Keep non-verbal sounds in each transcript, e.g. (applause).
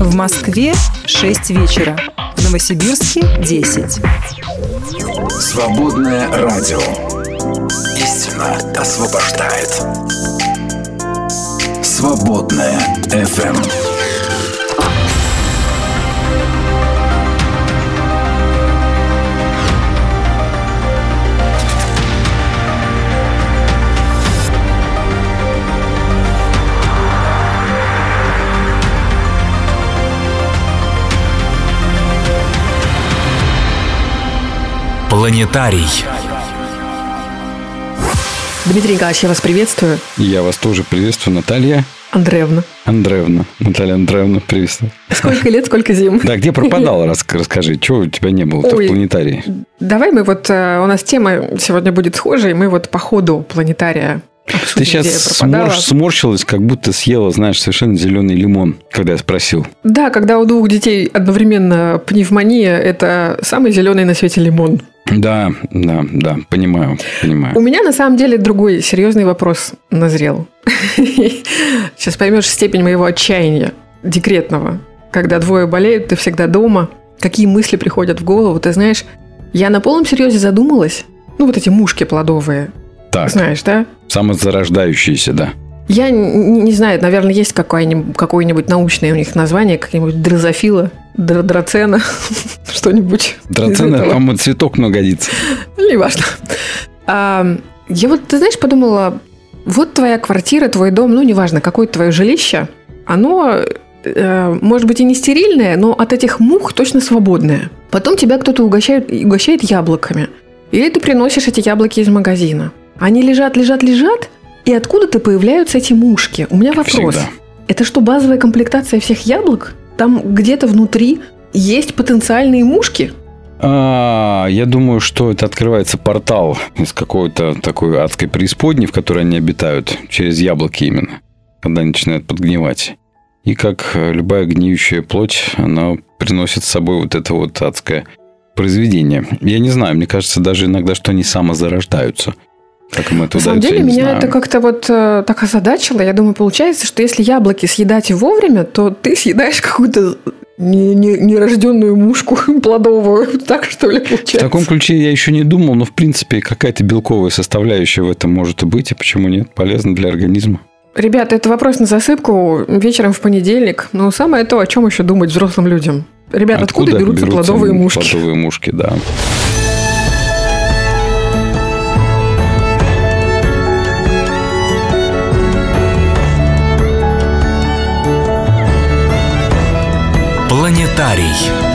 В Москве 6 вечера. В Новосибирске 10. Свободное радио. Истина освобождает. Свободное FM. Планетарий. Дмитрий Николаевич, я вас приветствую. Я вас тоже приветствую, Наталья. Андреевна. Андреевна. Наталья Андреевна, приветствую. Сколько лет, сколько зим. Да, где пропадала, (laughs) расскажи, чего у тебя не было в планетарии? Давай мы вот, э, у нас тема сегодня будет схожая, и мы вот по ходу планетария ты сейчас сморщ, сморщилась, как будто съела, знаешь, совершенно зеленый лимон, когда я спросил. Да, когда у двух детей одновременно пневмония, это самый зеленый на свете лимон. Да, да, да, понимаю, понимаю. У меня на самом деле другой серьезный вопрос назрел. (laughs) Сейчас поймешь степень моего отчаяния декретного. Когда двое болеют, ты всегда дома. Какие мысли приходят в голову, ты знаешь, я на полном серьезе задумалась. Ну, вот эти мушки плодовые. Так. Знаешь, да? Самозарождающиеся, да. Я не, не знаю, наверное, есть какое-нибудь, какое-нибудь научное у них название, какие-нибудь дрозофила, драцена, (laughs) что-нибудь. Драцена, по-моему, цветок но годится. Неважно. А, я вот, ты знаешь, подумала, вот твоя квартира, твой дом, ну, неважно, какое твое жилище, оно, э, может быть, и не стерильное, но от этих мух точно свободное. Потом тебя кто-то угощает, угощает яблоками. Или ты приносишь эти яблоки из магазина. Они лежат, лежат, лежат, и откуда-то появляются эти мушки. У меня вопрос. Всегда. Это что, базовая комплектация всех яблок? Там где-то внутри есть потенциальные мушки? А, я думаю, что это открывается портал из какой-то такой адской преисподней, в которой они обитают, через яблоки именно, когда они начинают подгнивать. И как любая гниющая плоть, она приносит с собой вот это вот адское произведение. Я не знаю, мне кажется даже иногда, что они самозарождаются – как им это На самом деле, меня знаю. это как-то вот э, так озадачило. Я думаю, получается, что если яблоки съедать вовремя, то ты съедаешь какую-то нерожденную не, не мушку (laughs) плодовую. Так что ли получается? В таком ключе я еще не думал, но в принципе какая-то белковая составляющая в этом может быть, и почему нет? Полезно для организма. Ребята, это вопрос на засыпку вечером в понедельник. Но самое то, о чем еще думать взрослым людям. Ребята, откуда, откуда берутся, берутся плодовые мушки? Плодовые мушки, да. Планетарий.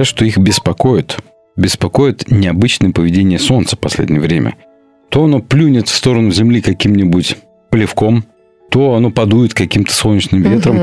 Говорят, что их беспокоит. Беспокоит необычное поведение Солнца в последнее время. То оно плюнет в сторону Земли каким-нибудь плевком, то оно подует каким-то солнечным ветром.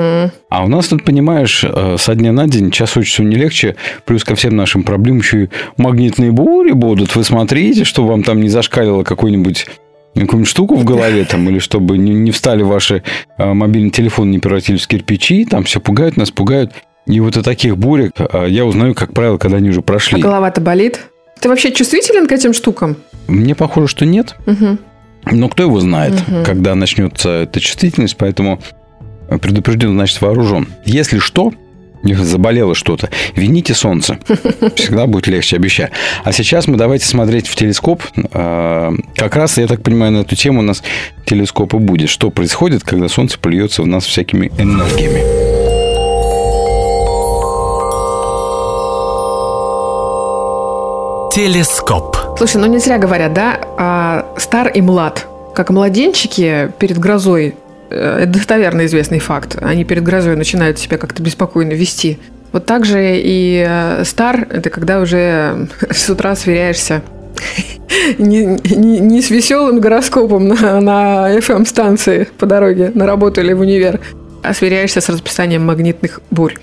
А у нас тут, понимаешь, э, со дня на день час от часу не легче. Плюс ко всем нашим проблемам еще и магнитные бури будут. Вы смотрите, чтобы вам там не зашкалило какой-нибудь какую-нибудь штуку в голове, там, или чтобы не, не встали ваши э, мобильные телефоны, не превратились в кирпичи, там все пугают, нас пугают. И вот о таких бурях э, я узнаю, как правило, когда они уже А прошли. голова-то болит? Ты вообще чувствителен к этим штукам? Мне похоже, что нет. Мгм. Но кто его знает, когда начнется эта чувствительность, поэтому предупрежден, значит вооружен. Если что, заболело что-то, вините солнце. (laughs) Всегда будет легче, обещаю. А сейчас мы давайте смотреть в телескоп. А, Как раз, я так понимаю, на эту тему у нас телескоп и будет. Что происходит, когда солнце плюется в нас всякими энергиями. Телескоп. Слушай, ну не зря говорят, да, а, стар и млад. Как младенчики перед грозой, э, это достоверно известный факт, они перед грозой начинают себя как-то беспокойно вести. Вот так же и э, стар – это когда уже (laughs) с утра сверяешься (laughs) не, не- не с веселым гороскопом на, на FM-станции по дороге на работу или в универ, сверяешься с расписанием магнитных бурь.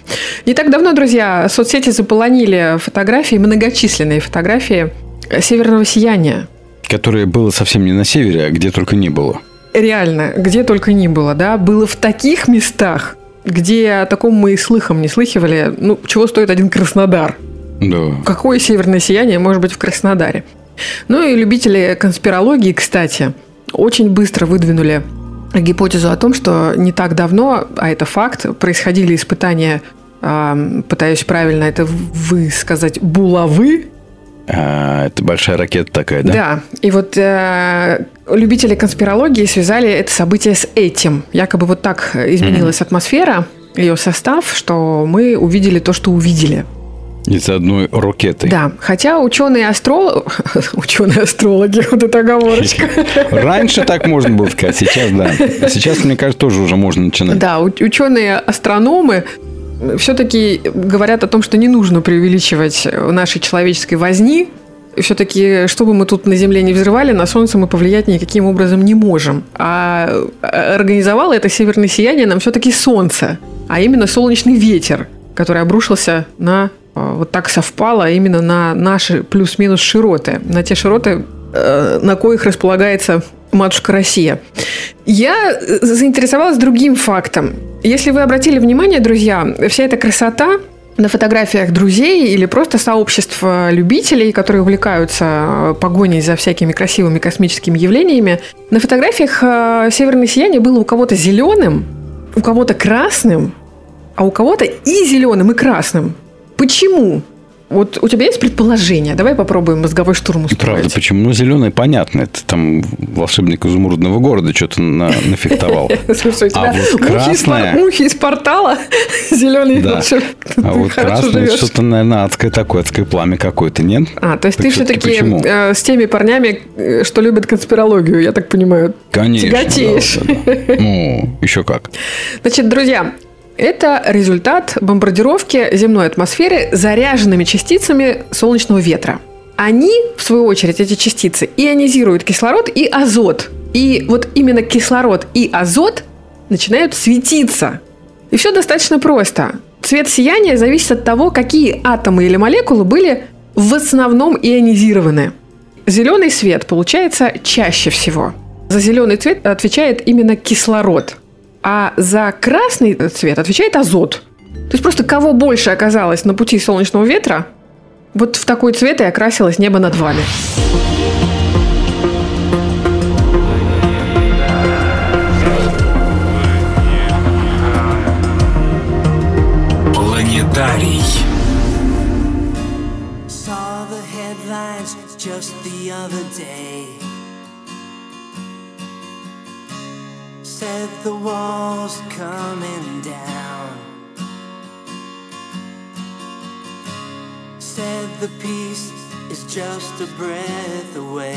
Не так давно, друзья, соцсети заполонили фотографии, многочисленные фотографии северного сияния. Которое было совсем не на севере, а где только не было. Реально, где только ни было, да, было в таких местах, где о таком мы и слыхом не слыхивали. Ну, чего стоит один Краснодар? Да. Какое северное сияние может быть в Краснодаре? Ну и любители конспирологии, кстати, очень быстро выдвинули гипотезу о том, что не так давно, а это факт, происходили испытания, а, пытаюсь правильно это высказать, булавы, А, это большая ракета такая, да? да, и вот э, любители конспирологии связали это событие с этим. Якобы вот так изменилась атмосфера, ее состав, что мы увидели то, что увидели. Из одной ракеты. Да, хотя ученые астрологи, (laughs) ученые астрологи, вот эта оговорочка. (laughs) Раньше так можно было сказать, сейчас да. А Сейчас, мне кажется, тоже уже можно начинать. Да, ученые астрономы все-таки говорят о том, что не нужно преувеличивать нашей человеческой возни. Все-таки, что бы мы тут на Земле не взрывали, на Солнце мы повлиять никаким образом не можем. А организовало это северное сияние нам все-таки Солнце, а именно солнечный ветер, который обрушился на вот так совпало именно на наши плюс-минус широты, на те широты, э, на коих располагается матушка Россия. Я э, заинтересовалась другим фактом. Если вы обратили внимание, друзья, вся эта красота на фотографиях друзей или просто сообщества любителей, которые увлекаются э, погоней за всякими красивыми космическими явлениями, на фотографиях э, северное сияние было у кого-то зеленым, у кого-то красным, а у кого-то и зеленым, и красным. Почему? Вот у тебя есть предположение? Давай попробуем мозговой штурм устроить. Правда, почему? Ну, зеленый, понятно. Это там волшебник изумрудного города что-то на, нафектовал. (laughs) Слушай, у А тебя вот мухи, из, пор- красное- мухи из портала, (laughs) зеленый Да. волшебник. А вот красное, что-то, наверное, адское такое, адское пламя какое-то, нет? А, то есть ты все-таки почему? с теми парнями, э, что любят конспирологию, я так понимаю. Конечно. Тяготеешь. Ну, еще как. Значит, друзья, это результат бомбардировки земной атмосферы заряженными частицами солнечного ветра. Они, в свою очередь, эти частицы, ионизируют кислород и азот. И вот именно кислород и азот начинают светиться. И все достаточно просто. Цвет сияния зависит от того, какие атомы или молекулы были в основном ионизированы. Зеленый свет получается чаще всего. За зеленый цвет отвечает именно кислород, а за красный цвет отвечает азот. То есть просто кого больше оказалось на пути солнечного ветра, вот в такой цвет и окрасилось небо над вами. Планетарий. Said the wall's coming down. Said the peace is just a breath away.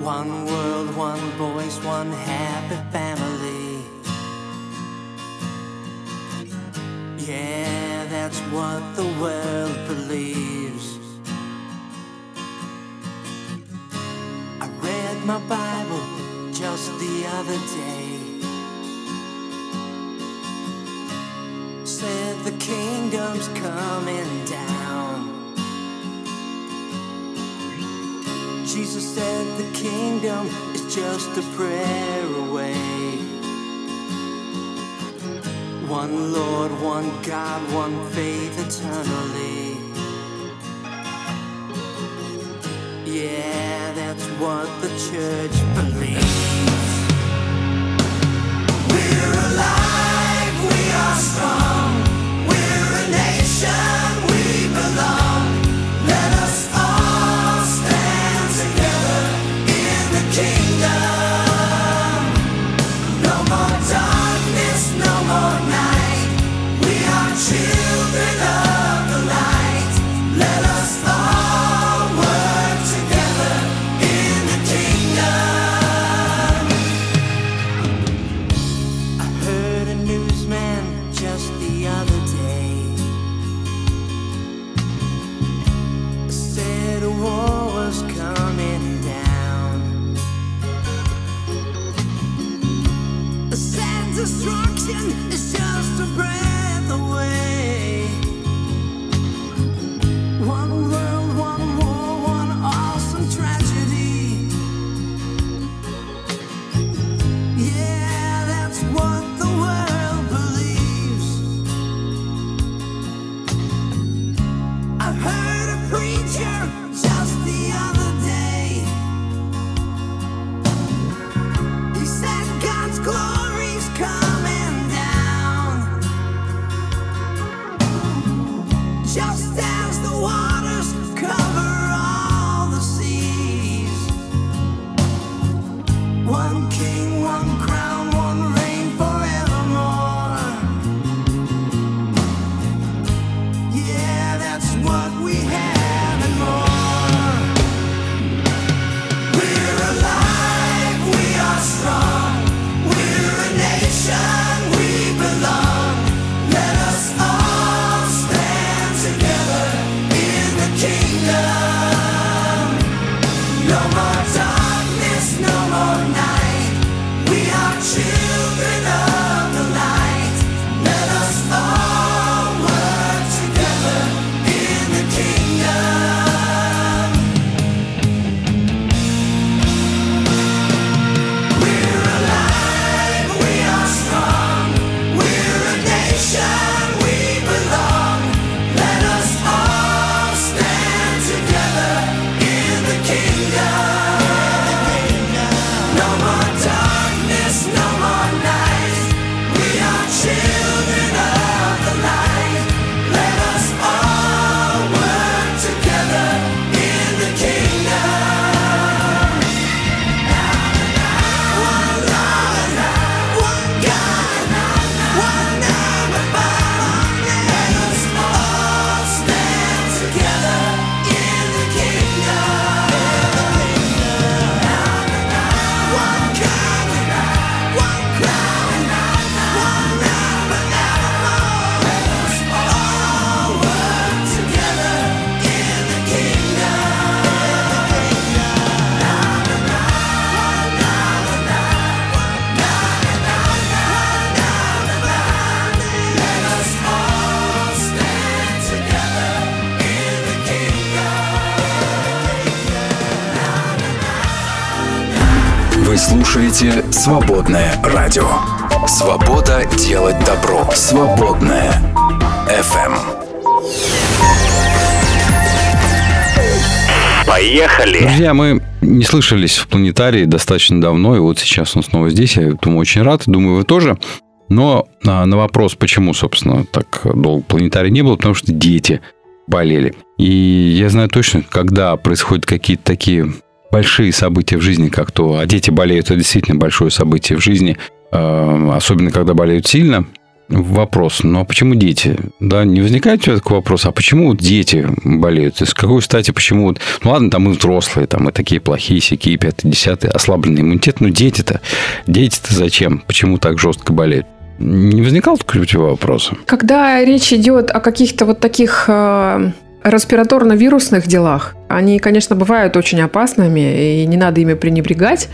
One world, one voice, one happy family. Yeah, that's what the world believes. I read my Bible other day. Said the kingdom's coming down. Jesus said the kingdom is just a prayer away. One Lord, one God, one faith eternally. Yeah, that's what the church believes. We're alive, we are strong. Слушаете «Свободное радио». Свобода делать добро. «Свободное FM. Поехали! Друзья, мы не слышались в планетарии достаточно давно, и вот сейчас он снова здесь. Я думаю, очень рад. Думаю, вы тоже. Но а, на вопрос, почему, собственно, так долго планетарий не было, потому что дети болели. И я знаю точно, когда происходят какие-то такие большие события в жизни, как то, а дети болеют, это действительно большое событие в жизни, э, особенно когда болеют сильно, вопрос, ну а почему дети? Да, не возникает у тебя такой вопрос, а почему вот дети болеют? С какой стати, почему вот, ну ладно, там и взрослые, там и такие плохие, сякие, пятые, десятые, ослабленный иммунитет, но дети-то, дети-то зачем? Почему так жестко болеют? Не возникал такого у тебя вопроса? Когда речь идет о каких-то вот таких э, респираторно-вирусных делах, они, конечно, бывают очень опасными, и не надо ими пренебрегать.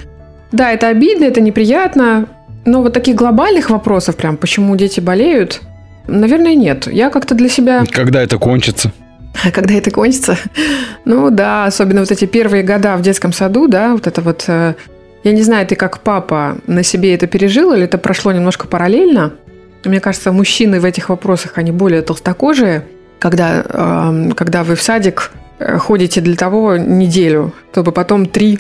Да, это обидно, это неприятно, но вот таких глобальных вопросов, прям, почему дети болеют, наверное, нет. Я как-то для себя... Когда это кончится? (laughs) Когда это кончится? Ну да, особенно вот эти первые года в детском саду, да, вот это вот... э, Я не знаю, ты как папа на себе это пережил или это прошло немножко параллельно? Мне кажется, мужчины в этих вопросах, они более толстокожие, когда, эм, когда вы в садик э, ходите для того неделю, чтобы потом три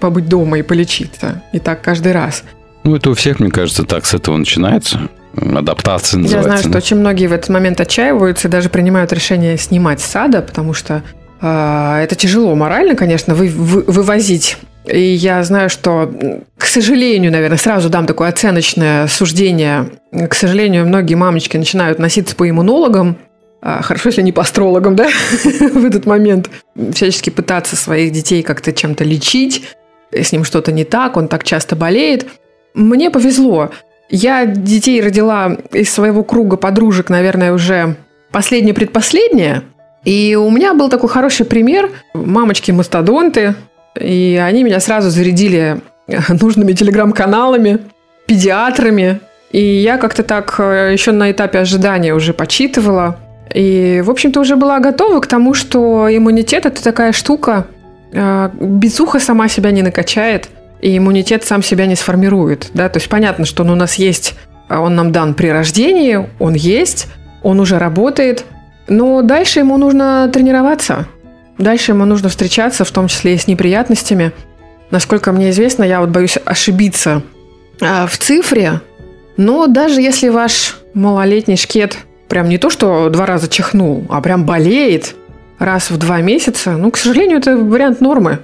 побыть дома и полечиться. И так каждый раз. Ну, это у всех, мне кажется, так с этого начинается. Адаптация Я называется. знаю, что очень многие в этот момент отчаиваются и даже принимают решение снимать с сада, потому что э, это тяжело морально, конечно, вы, вы- вывозить. И я знаю, что, к сожалению, наверное, сразу дам такое оценочное суждение. К сожалению, многие мамочки начинают носиться по иммунологам, хорошо, если не по астрологам, да, (laughs) в этот момент. Всячески пытаться своих детей как-то чем-то лечить, с ним что-то не так, он так часто болеет. Мне повезло. Я детей родила из своего круга подружек, наверное, уже последнее-предпоследнее. И у меня был такой хороший пример. Мамочки-мастодонты. И они меня сразу зарядили (laughs) нужными телеграм-каналами, педиатрами. И я как-то так э, еще на этапе ожидания уже почитывала. И, в общем-то, уже была готова к тому, что иммунитет – это такая штука, э, безуха сама себя не накачает, и иммунитет сам себя не сформирует. Да? То есть понятно, что он у нас есть, а он нам дан при рождении, он есть, он уже работает, но дальше ему нужно тренироваться. Дальше ему нужно встречаться, в том числе и с неприятностями. Насколько мне известно, я вот боюсь ошибиться а, в цифре, но даже если ваш малолетний шкет прям не то, что два раза чихнул, а прям болеет раз в два месяца, ну, к сожалению, это вариант нормы.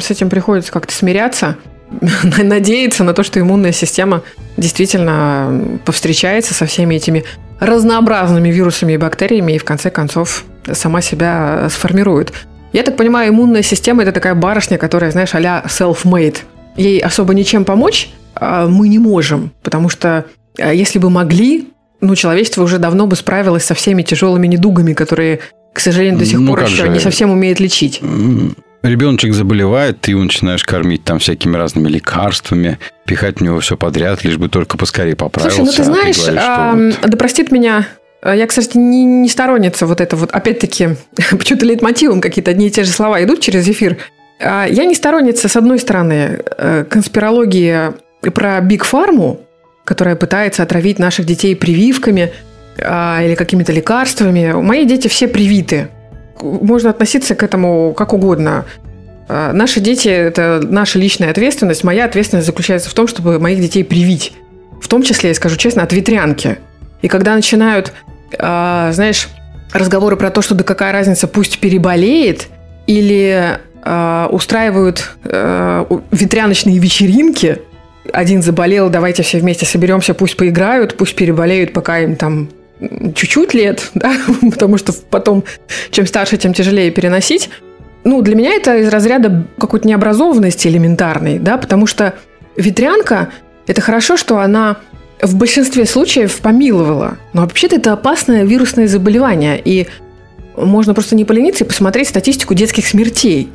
С этим приходится как-то смиряться, (laughs) надеяться на то, что иммунная система действительно повстречается со всеми этими разнообразными вирусами и бактериями и в конце концов сама себя сформирует. Я так понимаю, иммунная система это такая барышня, которая, знаешь, а-ля self-made. Ей особо ничем помочь а, мы не можем, потому что а, если бы могли, ну, человечество уже давно бы справилось со всеми тяжелыми недугами, которые, к сожалению, до сих Ну, пор еще же. не совсем умеет лечить. Ребеночек заболевает, ты его начинаешь кормить там всякими разными лекарствами, пихать в него все подряд, лишь бы только поскорее поправился. Слушай, ну ты а знаешь, говоришь, ам, вот- да простит меня, а, я, кстати, не, не сторонница вот это вот, опять-таки, (laughs) почему-то лейтмотивом какие-то одни и те же слова идут через эфир. А, Я не сторонница, с одной стороны, э, конспирологии про Биг Фарму, которая пытается отравить наших детей прививками а, или какими-то лекарствами. Мои дети все привиты. Можно относиться к этому как угодно. А, Наши дети – это наша личная ответственность. Моя ответственность заключается в том, чтобы моих детей привить. В том числе, я скажу честно, от ветрянки. И когда начинают, а, знаешь, разговоры про то, что да какая разница, пусть переболеет, или а, устраивают у- ветряночные вечеринки, один заболел, давайте все вместе соберемся, пусть поиграют, пусть переболеют, пока им там чуть-чуть лет, (laughs) да, потому что потом, чем старше, тем тяжелее переносить. Ну, для меня это из разряда какой-то необразованности элементарной, да, потому что ветрянка – это хорошо, что она в большинстве случаев помиловала. Но вообще-то это опасное вирусное заболевание, и можно просто не полениться и посмотреть статистику детских смертей,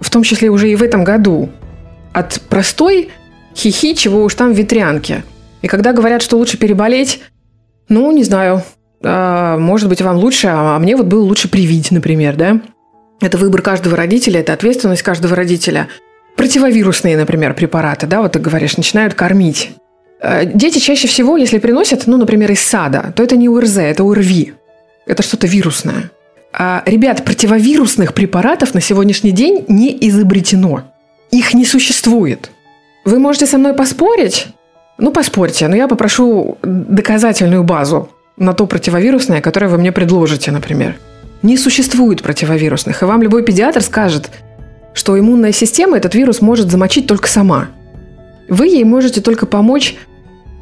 в том числе уже и в этом году, от простой хихи, чего уж там в ветрянке. И когда говорят, что лучше переболеть, ну, не знаю, а, может быть, вам лучше, а мне вот было лучше привить, например, да? Это выбор каждого родителя, это ответственность каждого родителя. противовирусные, например, препараты, да, вот ты говоришь, начинают кормить. Э, Дети чаще всего, если приносят, ну, например, из сада, то это не УРЗ, это ОРВИ. Это что-то вирусное. А, ребят, противовирусных препаратов на сегодняшний день не изобретено. Их не существует. Вы можете со мной поспорить? Ну, поспорьте, но я попрошу доказательную базу на то противовирусное, которое вы мне предложите, например. Не существует противовирусных, и вам любой педиатр скажет, что иммунная система этот вирус может замочить только сама. Вы ей можете только помочь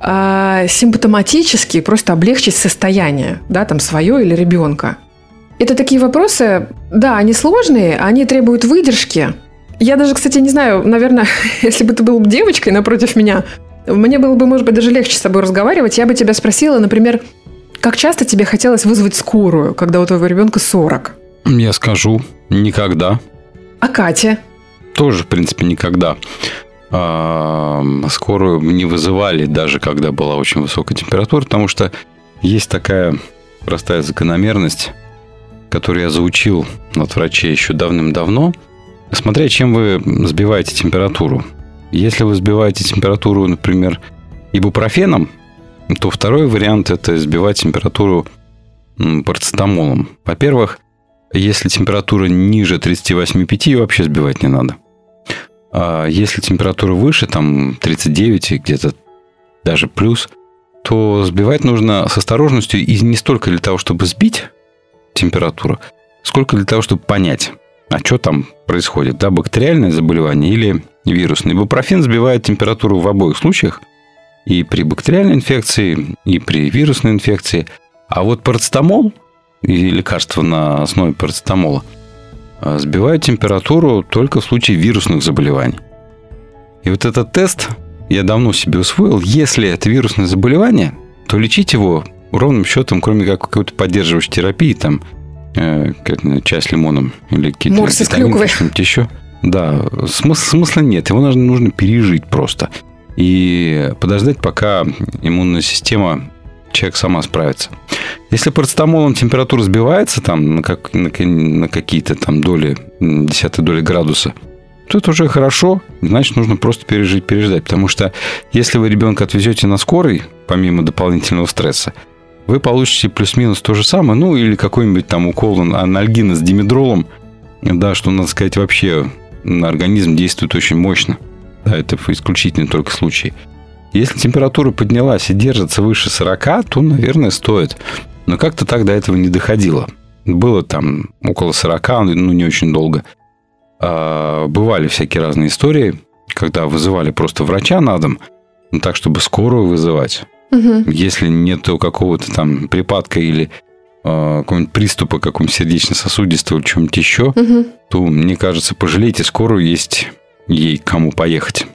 а, симптоматически, просто облегчить состояние, да, там свое или ребенка. Это такие вопросы, да, они сложные, они требуют выдержки. Я даже, кстати, не знаю, наверное, (laughs) если бы ты был девочкой напротив меня, мне было бы, может быть, даже легче с тобой разговаривать. Я бы тебя спросила, например, как часто тебе хотелось вызвать скорую, когда у твоего ребенка 40? Я скажу, никогда. А Катя? Тоже, в принципе, никогда. А, Скорую не вызывали, даже когда была очень высокая температура, потому что есть такая простая закономерность, которую я заучил от врачей еще давным-давно. Смотря чем вы сбиваете температуру. Если вы сбиваете температуру, например, ибупрофеном, то второй вариант – это сбивать температуру парацетамолом. Во-первых, если температура ниже 38,5, ее вообще сбивать не надо. А если температура выше, там 39 и где-то даже плюс, то сбивать нужно с осторожностью и не столько для того, чтобы сбить температуру, сколько для того, чтобы понять, а что там происходит, да, бактериальное заболевание или вирусный. Ибупрофен сбивает температуру в обоих случаях, и при бактериальной инфекции, и при вирусной инфекции. А вот парацетамол и лекарства на основе парацетамола а, сбивают температуру только в случае вирусных заболеваний. И вот этот тест я давно себе усвоил. Если это вирусное заболевание, то лечить его ровным счетом, кроме как какой-то поддерживающей терапии, там, э, как, чай с лимоном или какие-то Морс из витамины, клюквы. что-нибудь еще. Да, смысла, смысла нет. Его нужно, нужно пережить просто. И подождать, пока иммунная система человек сама справится. Если парацетамолом температура сбивается там на, как, на, на какие-то там доли, десятой доли градуса, то это уже хорошо, значит, нужно просто пережить, переждать. Потому что если вы ребенка отвезете на скорой, помимо дополнительного стресса, вы получите плюс-минус то же самое, ну, или какой-нибудь там укол анальгина с димедролом, да, что, надо сказать, вообще на организм действует очень мощно. Да, это исключительно только случай. Если температура поднялась и держится выше 40, то, наверное, стоит. Но как-то так до этого не доходило. Было там около 40, ну, не очень долго. А, бывали всякие разные истории, когда вызывали просто врача на дом, ну, так, чтобы скорую вызывать. Если нет какого-то там припадка или а, какого-нибудь приступа какого-нибудь сердечно-сосудистого или чего-нибудь еще, то, мне кажется, пожалейте скорую, есть ей кому поехать.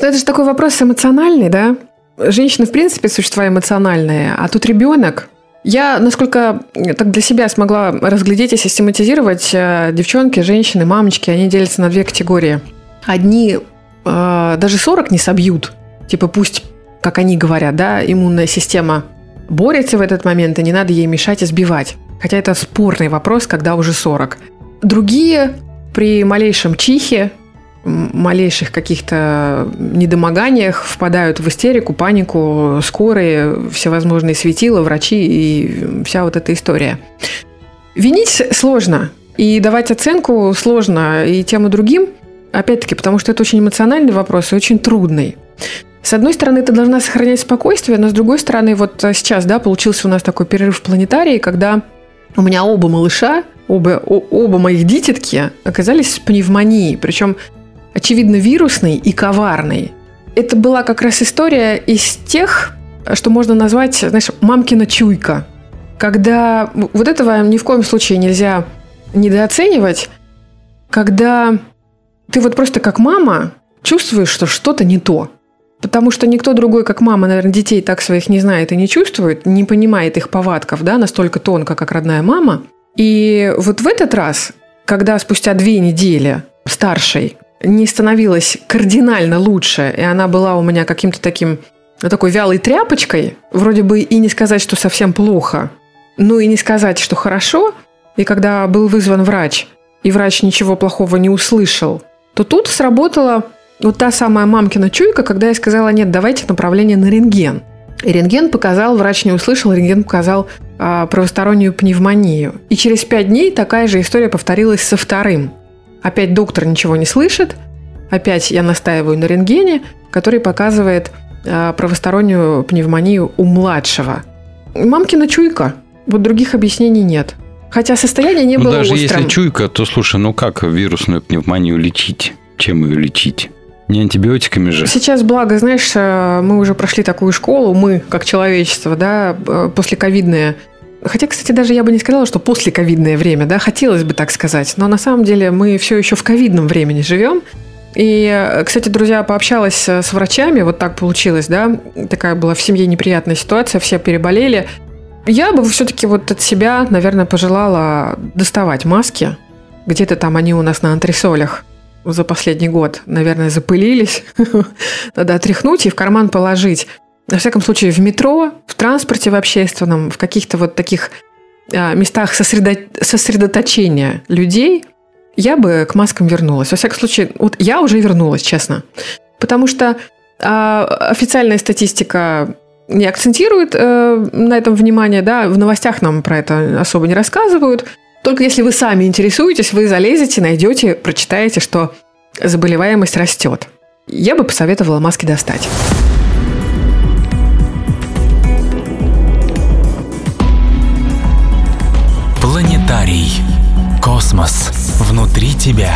Ну, Это же такой вопрос эмоциональный, да? Женщины, в принципе, существа эмоциональные, а тут ребенок. Я, насколько так для себя смогла разглядеть и систематизировать, э, девчонки, женщины, мамочки, они делятся на две категории. Одни э, даже 40 не собьют. Типа пусть, как они говорят, да, иммунная система борется в этот момент, и не надо ей мешать и сбивать. Хотя это спорный вопрос, когда уже 40. Другие при малейшем чихе, малейших каких-то недомоганиях впадают в истерику, панику, скорые, всевозможные светила, врачи и вся вот эта история. Винить сложно, и давать оценку сложно и тем и другим, опять-таки, потому что это очень эмоциональный вопрос и очень трудный. С одной стороны, ты должна сохранять спокойствие, но с другой стороны, вот а, сейчас, да, получился у нас такой перерыв в планетарии, когда у меня оба малыша, оба, о- оба моих дитятки оказались с пневмонией, причем, очевидно, вирусной и коварной. Это была как раз история из тех, что можно назвать, знаешь, мамкина чуйка. Когда вот этого ни в коем случае нельзя недооценивать, когда ты вот просто как мама чувствуешь, что что-то не то. Потому что никто другой, как мама, наверное, детей так своих не знает и не чувствует, не понимает их повадков, да, настолько тонко, как родная мама. И вот в этот раз, когда спустя две недели старшей не становилась кардинально лучше, и она была у меня каким-то таким, ну, такой вялой тряпочкой, вроде бы и не сказать, что совсем плохо, ну и не сказать, что хорошо, и когда был вызван врач, и врач ничего плохого не услышал, то тут сработала вот та самая мамкина чуйка, когда я сказала, нет, давайте направление на рентген. И рентген показал, врач не услышал, рентген показал а, правостороннюю пневмонию. И через пять дней такая же история повторилась со вторым. Опять доктор ничего не слышит, опять я настаиваю на рентгене, который показывает а, правостороннюю пневмонию у младшего. Мамкина чуйка. Вот других объяснений нет. Хотя состояние не Ну, было даже острым. если чуйка, то слушай, ну как вирусную пневмонию лечить? Чем ее лечить? Не антибиотиками же. Сейчас, благо, знаешь, э, мы уже прошли такую школу, мы, как человечество, да, э, после ковидное. Хотя, кстати, даже я бы не сказала, что после ковидное время, да, хотелось бы так сказать. Но на самом деле мы все еще в ковидном времени живем. И, э, кстати, друзья, пообщалась с врачами, вот так получилось, да, такая была в семье неприятная ситуация, все переболели. Я бы все-таки вот от себя, наверное, пожелала доставать маски. Где-то там они у нас на антресолях за последний год, наверное, запылились. (laughs) Надо отряхнуть и в карман положить. На всяком случае, в метро, в транспорте в общественном, в каких-то вот таких а, местах сосредо- сосредоточения людей, я бы к маскам вернулась. Во всяком случае, вот я уже вернулась, честно. Потому что а, официальная статистика не акцентирует э, на этом внимание, да, в новостях нам про это особо не рассказывают. Только если вы сами интересуетесь, вы залезете, найдете, прочитаете, что заболеваемость растет. Я бы посоветовала маски достать. Планетарий. Космос внутри тебя.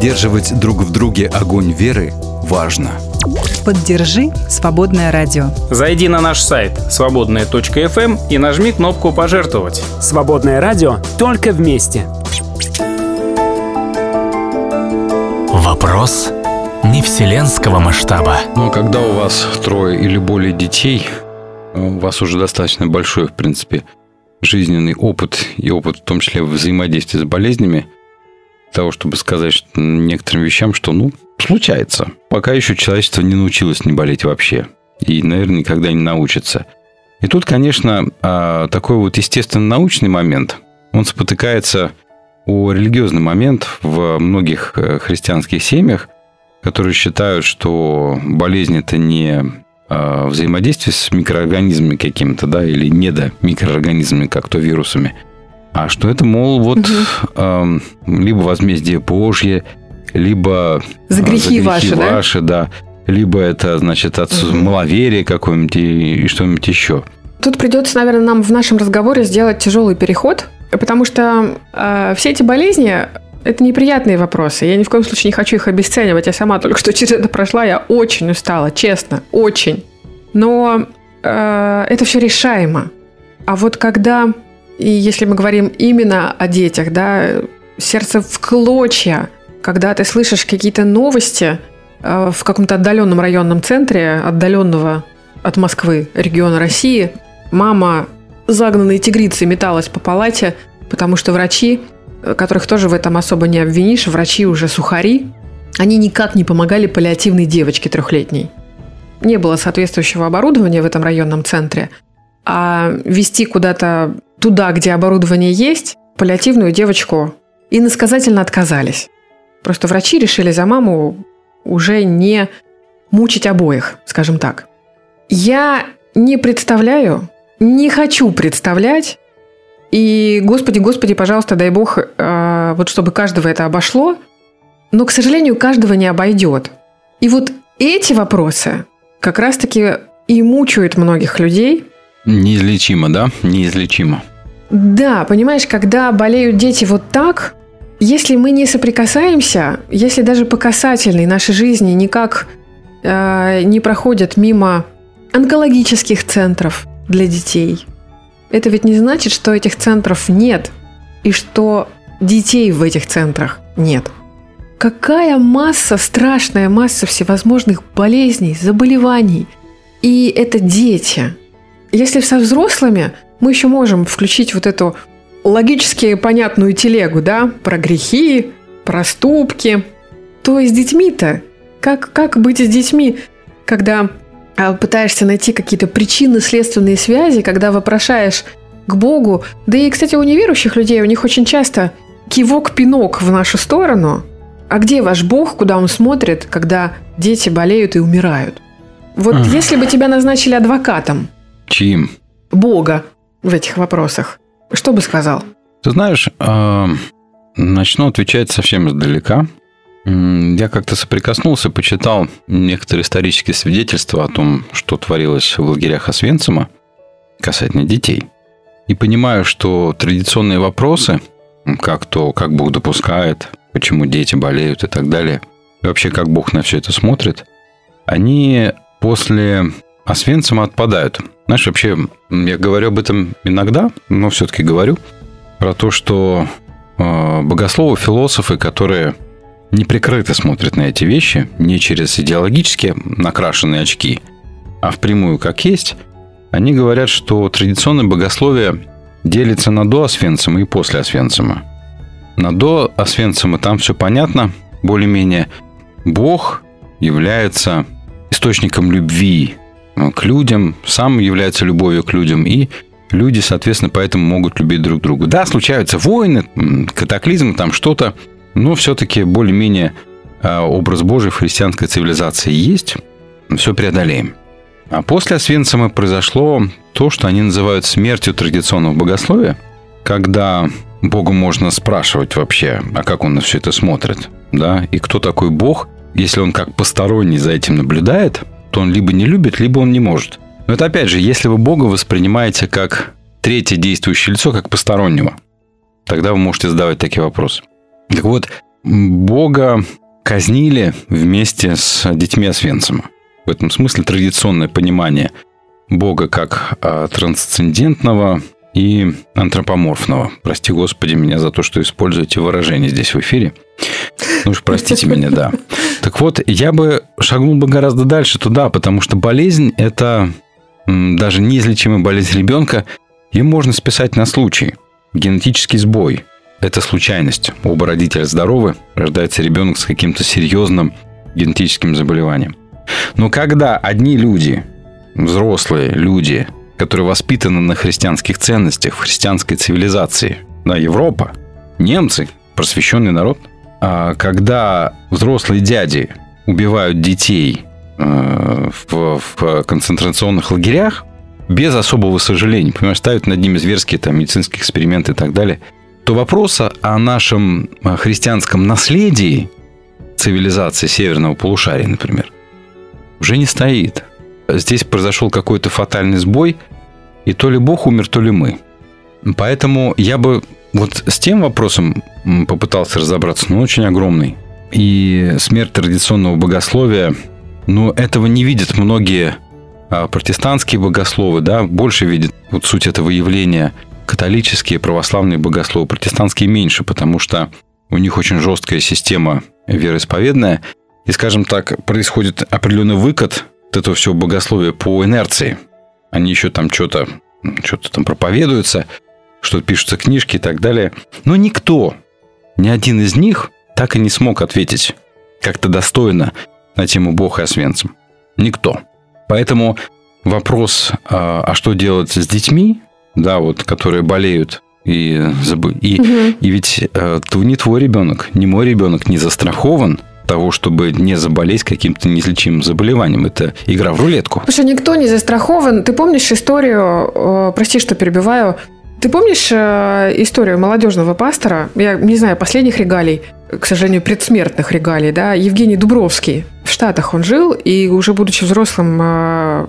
Поддерживать друг в друге огонь веры важно. Поддержи «Свободное радио». Зайди на наш сайт свободная.фм и нажми кнопку «Пожертвовать». Свободное радио только вместе. Вопрос не вселенского масштаба. Но когда у вас трое или более детей, у вас уже достаточно большой, в принципе, жизненный опыт и опыт, в том числе взаимодействия с болезнями, того, чтобы сказать некоторым вещам, что, ну, случается. Пока еще человечество не научилось не болеть вообще. И, наверное, никогда не научится. И тут, конечно, а, такой вот естественно научный момент, он спотыкается о религиозный момент в многих э, христианских семьях, которые считают, что болезнь это не а, взаимодействие с микроорганизмами какими-то, да, или недомикроорганизмами, как то вирусами, а что это, мол, вот эм, либо возмездие Божье, либо За а, грехи ваши, да? ваши, да, либо это, значит, от маловерия какое-нибудь и, и что-нибудь еще. Тут придется, наверное, нам в нашем разговоре сделать тяжелый переход, потому что э, все эти болезни это неприятные вопросы. Я ни в коем случае не хочу их обесценивать. Я сама только что (laughs) через это прошла. Я очень устала, честно, очень. Но э, это все решаемо. А вот когда, и если мы говорим именно о детях, да, сердце в клочья, когда ты слышишь какие-то новости э, в каком-то отдаленном районном центре, отдаленного от Москвы региона России, мама загнанной тигрицей металась по палате, потому что врачи, э, которых тоже в этом особо не обвинишь, врачи уже сухари, они никак не помогали паллиативной девочке трехлетней. Не было соответствующего оборудования в этом районном центре, а вести куда-то туда, где оборудование есть, паллиативную девочку иносказательно отказались. Просто врачи решили за маму уже не мучить обоих, скажем так. Я не представляю, не хочу представлять, и, господи, господи, пожалуйста, дай бог, э, вот чтобы каждого это обошло, но, к сожалению, каждого не обойдет. И вот эти вопросы как раз-таки и мучают многих людей. Неизлечимо, да? Неизлечимо. Да, понимаешь, когда болеют дети вот так, если мы не соприкасаемся, если даже по касательной нашей жизни никак э, не проходят мимо онкологических центров для детей, это ведь не значит, что этих центров нет и что детей в этих центрах нет. Какая масса, страшная масса всевозможных болезней, заболеваний. И это дети. Если со взрослыми мы еще можем включить вот эту логически понятную телегу, да, про грехи, проступки, то и с детьми-то. Как, как быть с детьми, когда а, пытаешься найти какие-то причины, следственные связи, когда вопрошаешь к Богу. Да и, кстати, у неверующих людей, у них очень часто кивок-пинок в нашу сторону. А где ваш Бог, куда он смотрит, когда дети болеют и умирают? Вот Ах. если бы тебя назначили адвокатом Чьим? Бога в этих вопросах, что бы сказал? Ты знаешь, э, начну отвечать совсем издалека. Я как-то соприкоснулся, почитал некоторые исторические свидетельства о том, что творилось в лагерях Освенцима касательно детей. И понимаю, что традиционные вопросы, как то, как Бог допускает, почему дети болеют и так далее, и вообще как Бог на все это смотрит, они после Освенцима отпадают. Знаешь, вообще, я говорю об этом иногда, но все-таки говорю про то, что э, богословы, философы, которые неприкрыто смотрят на эти вещи, не через идеологически накрашенные очки, а впрямую как есть, они говорят, что традиционное богословие делится на до Освенцима и после Освенцима. На до Освенцима там все понятно, более-менее. Бог является источником любви к людям, сам является любовью к людям, и люди, соответственно, поэтому могут любить друг друга. Да, случаются войны, катаклизмы, там что-то, но все-таки более-менее э, образ Божий в христианской цивилизации есть, все преодолеем. А после Освенцима произошло то, что они называют смертью традиционного богословия, когда Богу можно спрашивать вообще, а как он на все это смотрит, да, и кто такой Бог, если он как посторонний за этим наблюдает, то он либо не любит, либо он не может. Но это опять же, если вы Бога воспринимаете как третье действующее лицо, как постороннего, тогда вы можете задавать такие вопросы. Так вот, Бога казнили вместе с детьми Освенцима. В этом смысле традиционное понимание Бога как а, трансцендентного и антропоморфного. Прости, Господи, меня за то, что используете выражение здесь в эфире. Ну уж простите меня, да. (laughs) Так вот, я бы шагнул бы гораздо дальше туда, потому что болезнь – это даже неизлечимая болезнь ребенка. Ее можно списать на случай. Генетический сбой – это случайность. Оба родителя здоровы, рождается ребенок с каким-то серьезным генетическим заболеванием. Но когда одни люди, взрослые люди, которые воспитаны на христианских ценностях, в христианской цивилизации, да, Европа, немцы, просвещенный народ, а когда взрослые дяди убивают детей э, в, в концентрационных лагерях, без особого сожаления, понимаешь, ставят над ними зверские там, медицинские эксперименты и так далее, то вопроса о нашем христианском наследии цивилизации северного полушария, например, уже не стоит. Здесь произошел какой-то фатальный сбой, и то ли Бог умер, то ли мы. Поэтому я бы вот с тем вопросом попытался разобраться, но он очень огромный. И смерть традиционного богословия, ну, этого не видят многие а, протестантские богословы, да, больше видят вот суть этого явления католические, православные богословы, протестантские меньше, потому что у них очень жесткая система вероисповедная, и, скажем так, происходит определенный выкат от этого всего богословия по инерции. Они еще там что-то что-то там проповедуются, что пишутся книжки и так далее. Но никто, ни один из них так и не смог ответить как-то достойно на тему Бог и Освенцим. Никто. Поэтому вопрос, а а что делать с детьми, да, вот, которые болеют и, забы- и, и ведь э, тв- не твой ребенок, не мой ребенок не застрахован того, чтобы не заболеть каким-то неизлечимым заболеванием. Это игра в рулетку. Слушай, никто не застрахован. Ты помнишь историю, э, прости, что перебиваю, ты помнишь э, историю молодежного пастора, я не знаю, последних регалий, к сожалению, предсмертных регалий, да, Евгений Дубровский. В Штатах он жил, и уже будучи взрослым э,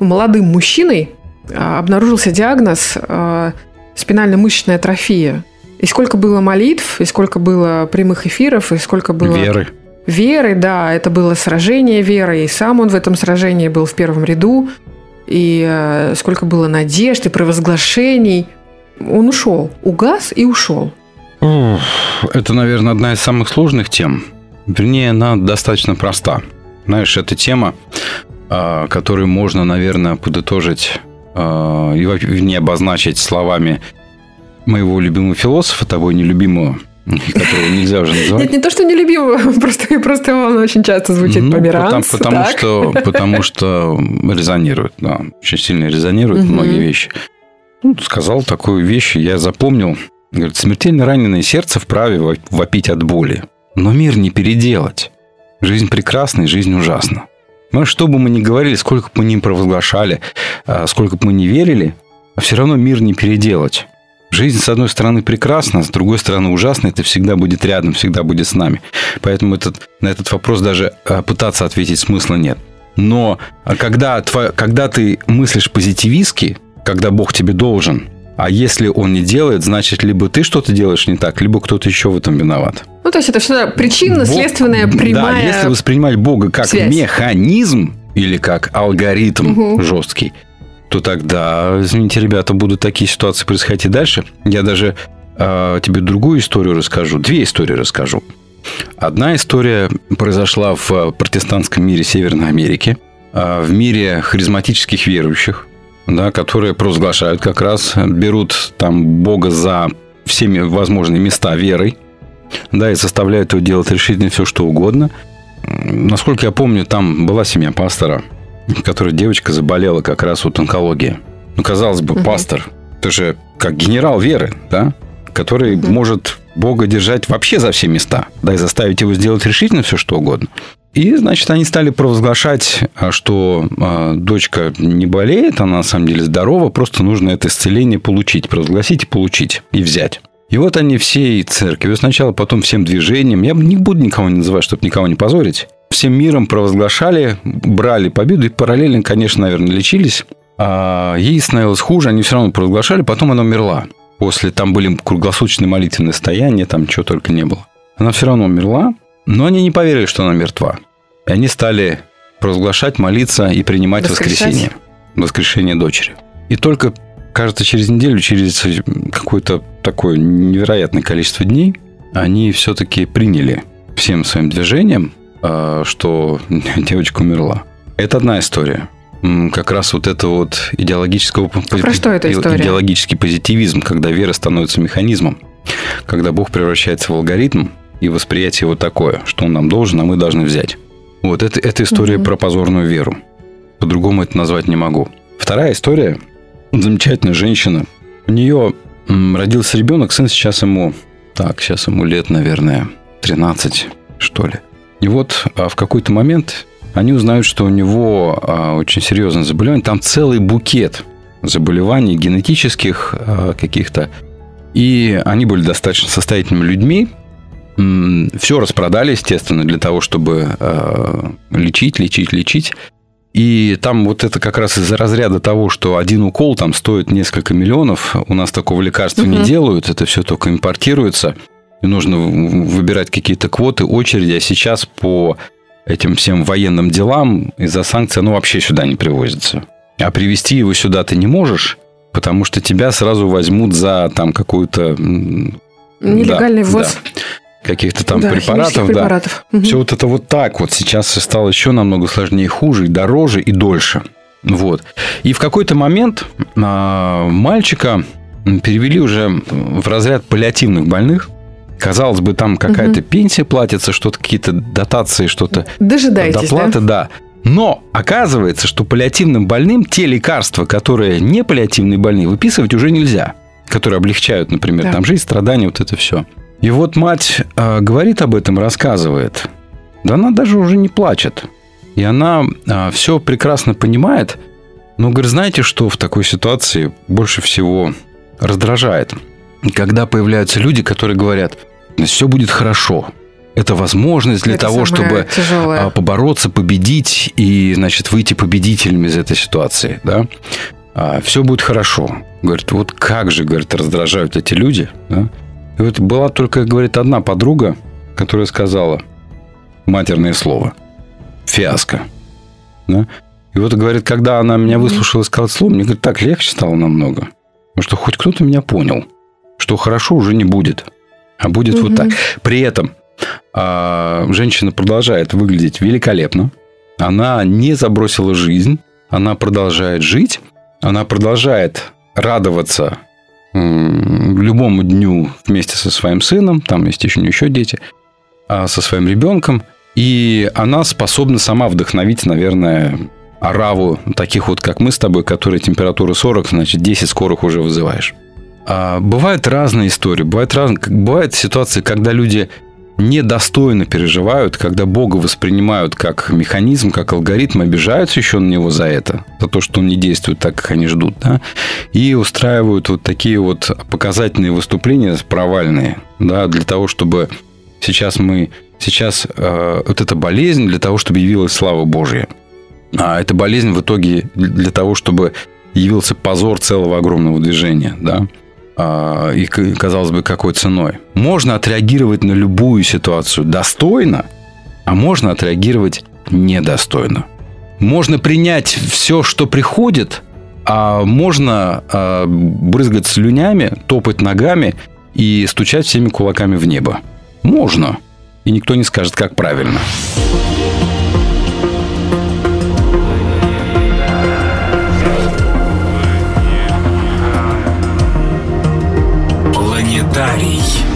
молодым мужчиной, э, обнаружился диагноз э, спинально-мышечная атрофия. И сколько было молитв, и сколько было прямых эфиров, и сколько было... Веры. Веры, да, это было сражение веры, и сам он в этом сражении был в первом ряду, и э, сколько было надежд и провозглашений. Он ушел, угас и ушел. Уф, Это, наверное, одна из самых сложных тем. Вернее, она достаточно проста. Знаешь, это тема, а, которую можно, наверное, подытожить а, и не обозначить словами моего любимого философа, того нелюбимого, которого нельзя уже (laughs) называть. Нет, не то, что нелюбимого, (laughs) просто, просто он очень часто звучит Ну, померанц. потому, (laughs) потому что, потому что резонирует, да, очень сильно резонируют Мгм. многие вещи. Ну, сказал такую вещь, я запомнил. Говорит, смертельно раненое сердце вправе во- вопить от боли. Но мир не переделать. Жизнь прекрасна и жизнь ужасна. Мы, что бы мы ни говорили, сколько бы мы ни провозглашали, а, сколько бы мы ни верили, все равно мир не переделать. Жизнь, с одной стороны, прекрасна, с другой стороны, ужасна. Это всегда будет рядом, всегда будет с нами. Поэтому этот, на этот вопрос даже а, пытаться ответить смысла нет. Но а, когда, тво- когда ты мыслишь позитивистски, когда Бог тебе должен, а если Он не делает, значит, либо ты что-то делаешь не так, либо кто-то еще в этом виноват. Ну, то есть это что причинно-следственная Бог- прямая... Да, если воспринимать Бога как связь. механизм или как алгоритм Мгм. жесткий, то тогда, извините, ребята, будут такие ситуации происходить и дальше. Я даже э, тебе другую историю расскажу, две истории расскажу. Одна история произошла в протестантском мире Северной Америки, э, в мире харизматических верующих, да, которые провозглашают как раз, берут там Бога за всеми возможными места верой, да, и заставляют его делать решительно все, что угодно. Насколько я помню, там была семья пастора, которой девочка заболела как раз от онкологии. Ну, казалось бы, пастор, это же как генерал веры, да, который может Бога держать вообще за все места, да, и заставить его сделать решительно все, что угодно. И, значит, они стали провозглашать, а, что а, дочка не болеет, она на самом деле здорова, просто нужно это исцеление получить, провозгласить и получить, и взять. И вот они всей церковью сначала, потом всем движением, я не буду никого не называть, чтобы никого не позорить, всем миром провозглашали, брали победу и параллельно, конечно, наверное, лечились. А ей становилось хуже, они все равно провозглашали, потом она умерла. После там были круглосуточные молитвенные стояния, там чего только не было. Она все равно умерла, но они не поверили, что она мертва. И они стали провозглашать, молиться и принимать Воскрешать? воскресение. Воскрешение дочери. И только, кажется, через неделю, через какое-то такое невероятное количество дней, они все-таки приняли всем своим движением, что (laughs) девочка умерла. Это одна история. Как раз вот это вот идеологического... про что эта история? Идеологический позитивизм, когда вера становится механизмом, когда Бог превращается в алгоритм, и восприятие его такое, что он нам должен, а мы должны взять. Вот это, это история про позорную веру. По-другому это назвать не могу. Вторая история. Замечательная женщина. У нее родился ребенок, сын сейчас ему... Так, сейчас ему лет, наверное, 13, что ли. И вот а, в какой-то момент они узнают, что у него а, очень серьезное заболевание. Там целый букет заболеваний генетических а, каких-то. И они были достаточно состоятельными людьми. Все распродали, естественно, для того, чтобы лечить, лечить, лечить. И там вот это как раз из-за разряда того, что один укол там стоит несколько миллионов. У нас такого лекарства не Мгм. делают, это все только импортируется. И нужно выбирать какие-то квоты, очереди. А сейчас по этим всем военным делам из-за санкций оно вообще сюда не привозится. А привезти его сюда ты не можешь, потому что тебя сразу возьмут за там какую-то... Нелегальный да, ввоз да, каких-то там да, препаратов, да. препаратов. Мгм. Все вот это вот так вот сейчас стало еще намного сложнее, хуже, и дороже и дольше. Вот. И в какой-то момент а, мальчика перевели уже в разряд паллиативных больных. Казалось бы, там какая-то пенсия платится, что-то какие-то дотации, что-то Дожидайтесь, доплаты, да. Но оказывается, что паллиативным больным те лекарства, которые не паллиативные больные, выписывать уже нельзя. Которые облегчают, например, Да. там жизнь, страдания, вот это все. И вот мать э, говорит об этом, рассказывает. Да она даже уже не плачет. И она все прекрасно понимает. Но говорит, знаете, что в такой ситуации больше всего раздражает? Когда появляются люди, которые говорят, все будет хорошо. Это возможность для Это того, чтобы тяжелое. а, побороться, победить и, значит, выйти победителем из этой ситуации, да. все будет хорошо. Говорит, вот как же, говорит, раздражают эти люди, да. И вот была только, говорит, одна подруга, которая сказала матерное слово. Фиаско. Да? И вот, говорит, когда она меня выслушала и сказала слово, мне, говорит, так легче стало намного. Потому что хоть кто-то меня понял, что хорошо уже не будет. А будет вот так. При этом а, женщина продолжает выглядеть великолепно. Она не забросила жизнь. Она продолжает жить. Она продолжает радоваться любому дню вместе со своим сыном. Там есть еще, еще дети. а, со своим ребенком. И она способна сама вдохновить, наверное, ораву таких вот, как мы с тобой, которые температуру 40, значит, 10 скорых уже вызываешь. А, бывают разные истории. Бывают, разные, бывают ситуации, когда люди недостойно переживают, когда Бога воспринимают как механизм, как алгоритм, обижаются еще на него за это, за то, что он не действует так, как они ждут, да, и устраивают вот такие вот показательные выступления провальные, да, для того, чтобы сейчас мы, сейчас э, вот эта болезнь для того, чтобы явилась слава Божья. А эта болезнь в итоге для того, чтобы явился позор целого огромного движения, да, и, казалось бы, какой ценой. Можно отреагировать на любую ситуацию достойно, а можно отреагировать недостойно. Можно принять все, что приходит, а можно а, брызгать слюнями, топать ногами и стучать всеми кулаками в небо. Можно. И никто не скажет, как правильно. Планетарий.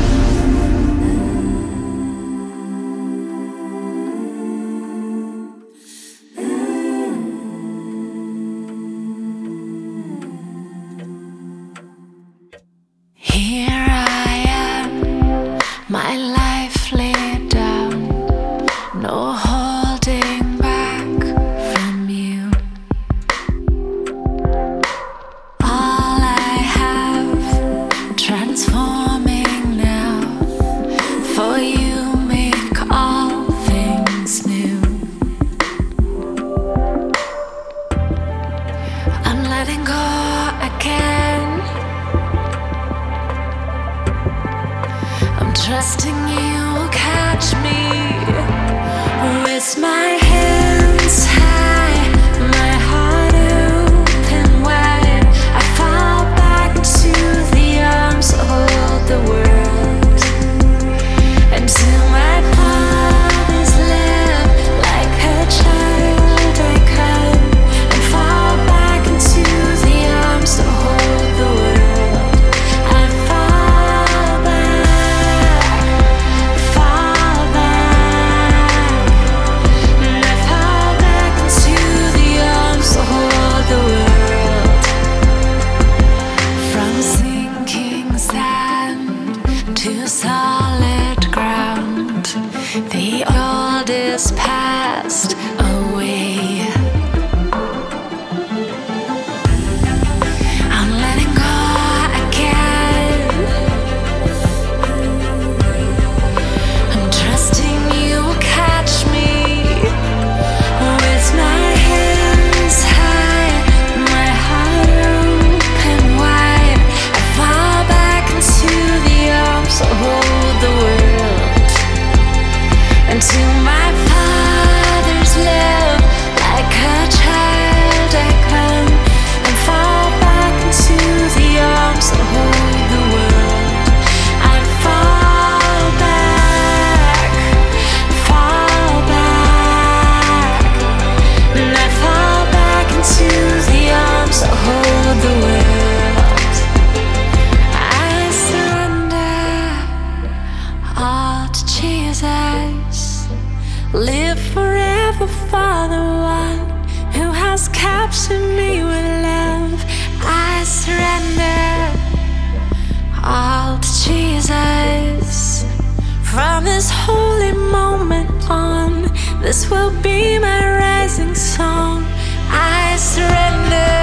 Moment on, this will be my rising song. I surrender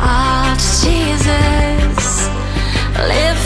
all to Jesus. Live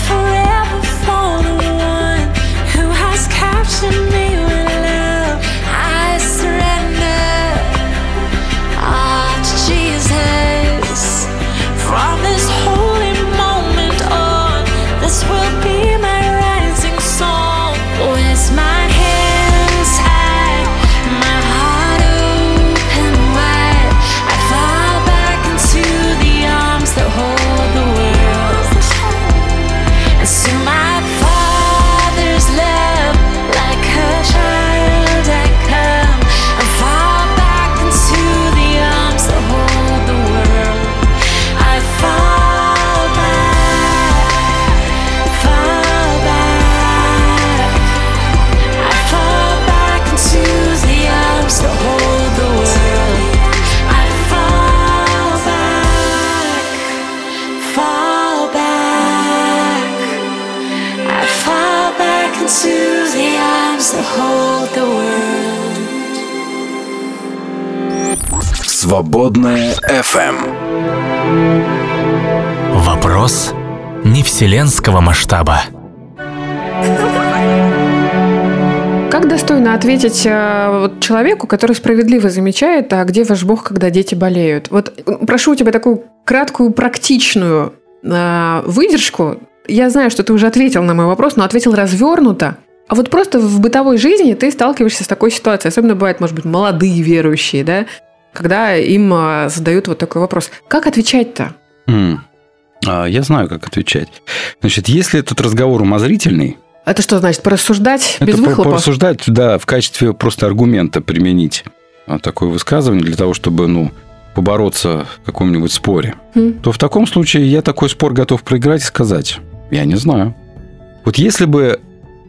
Свободная FM. Вопрос не вселенского масштаба. Как достойно ответить э, вот человеку, который справедливо замечает, а где ваш Бог, когда дети болеют? Вот прошу у тебя такую краткую, практичную э, выдержку. Я знаю, что ты уже ответил на мой вопрос, но ответил развернуто. А вот просто в бытовой жизни ты сталкиваешься с такой ситуацией. Особенно бывает, может быть, молодые верующие, да? Когда им э, задают вот такой вопрос. Как отвечать-то? М. А, Я знаю, как отвечать. Значит, если этот разговор умозрительный, Это что значит, порассуждать без это выхлопа? порассуждать, да, в качестве просто аргумента применить а, такое высказывание для того, чтобы, ну, побороться в каком-нибудь споре, М. то в таком случае я такой спор готов проиграть и сказать, я не знаю. Вот если бы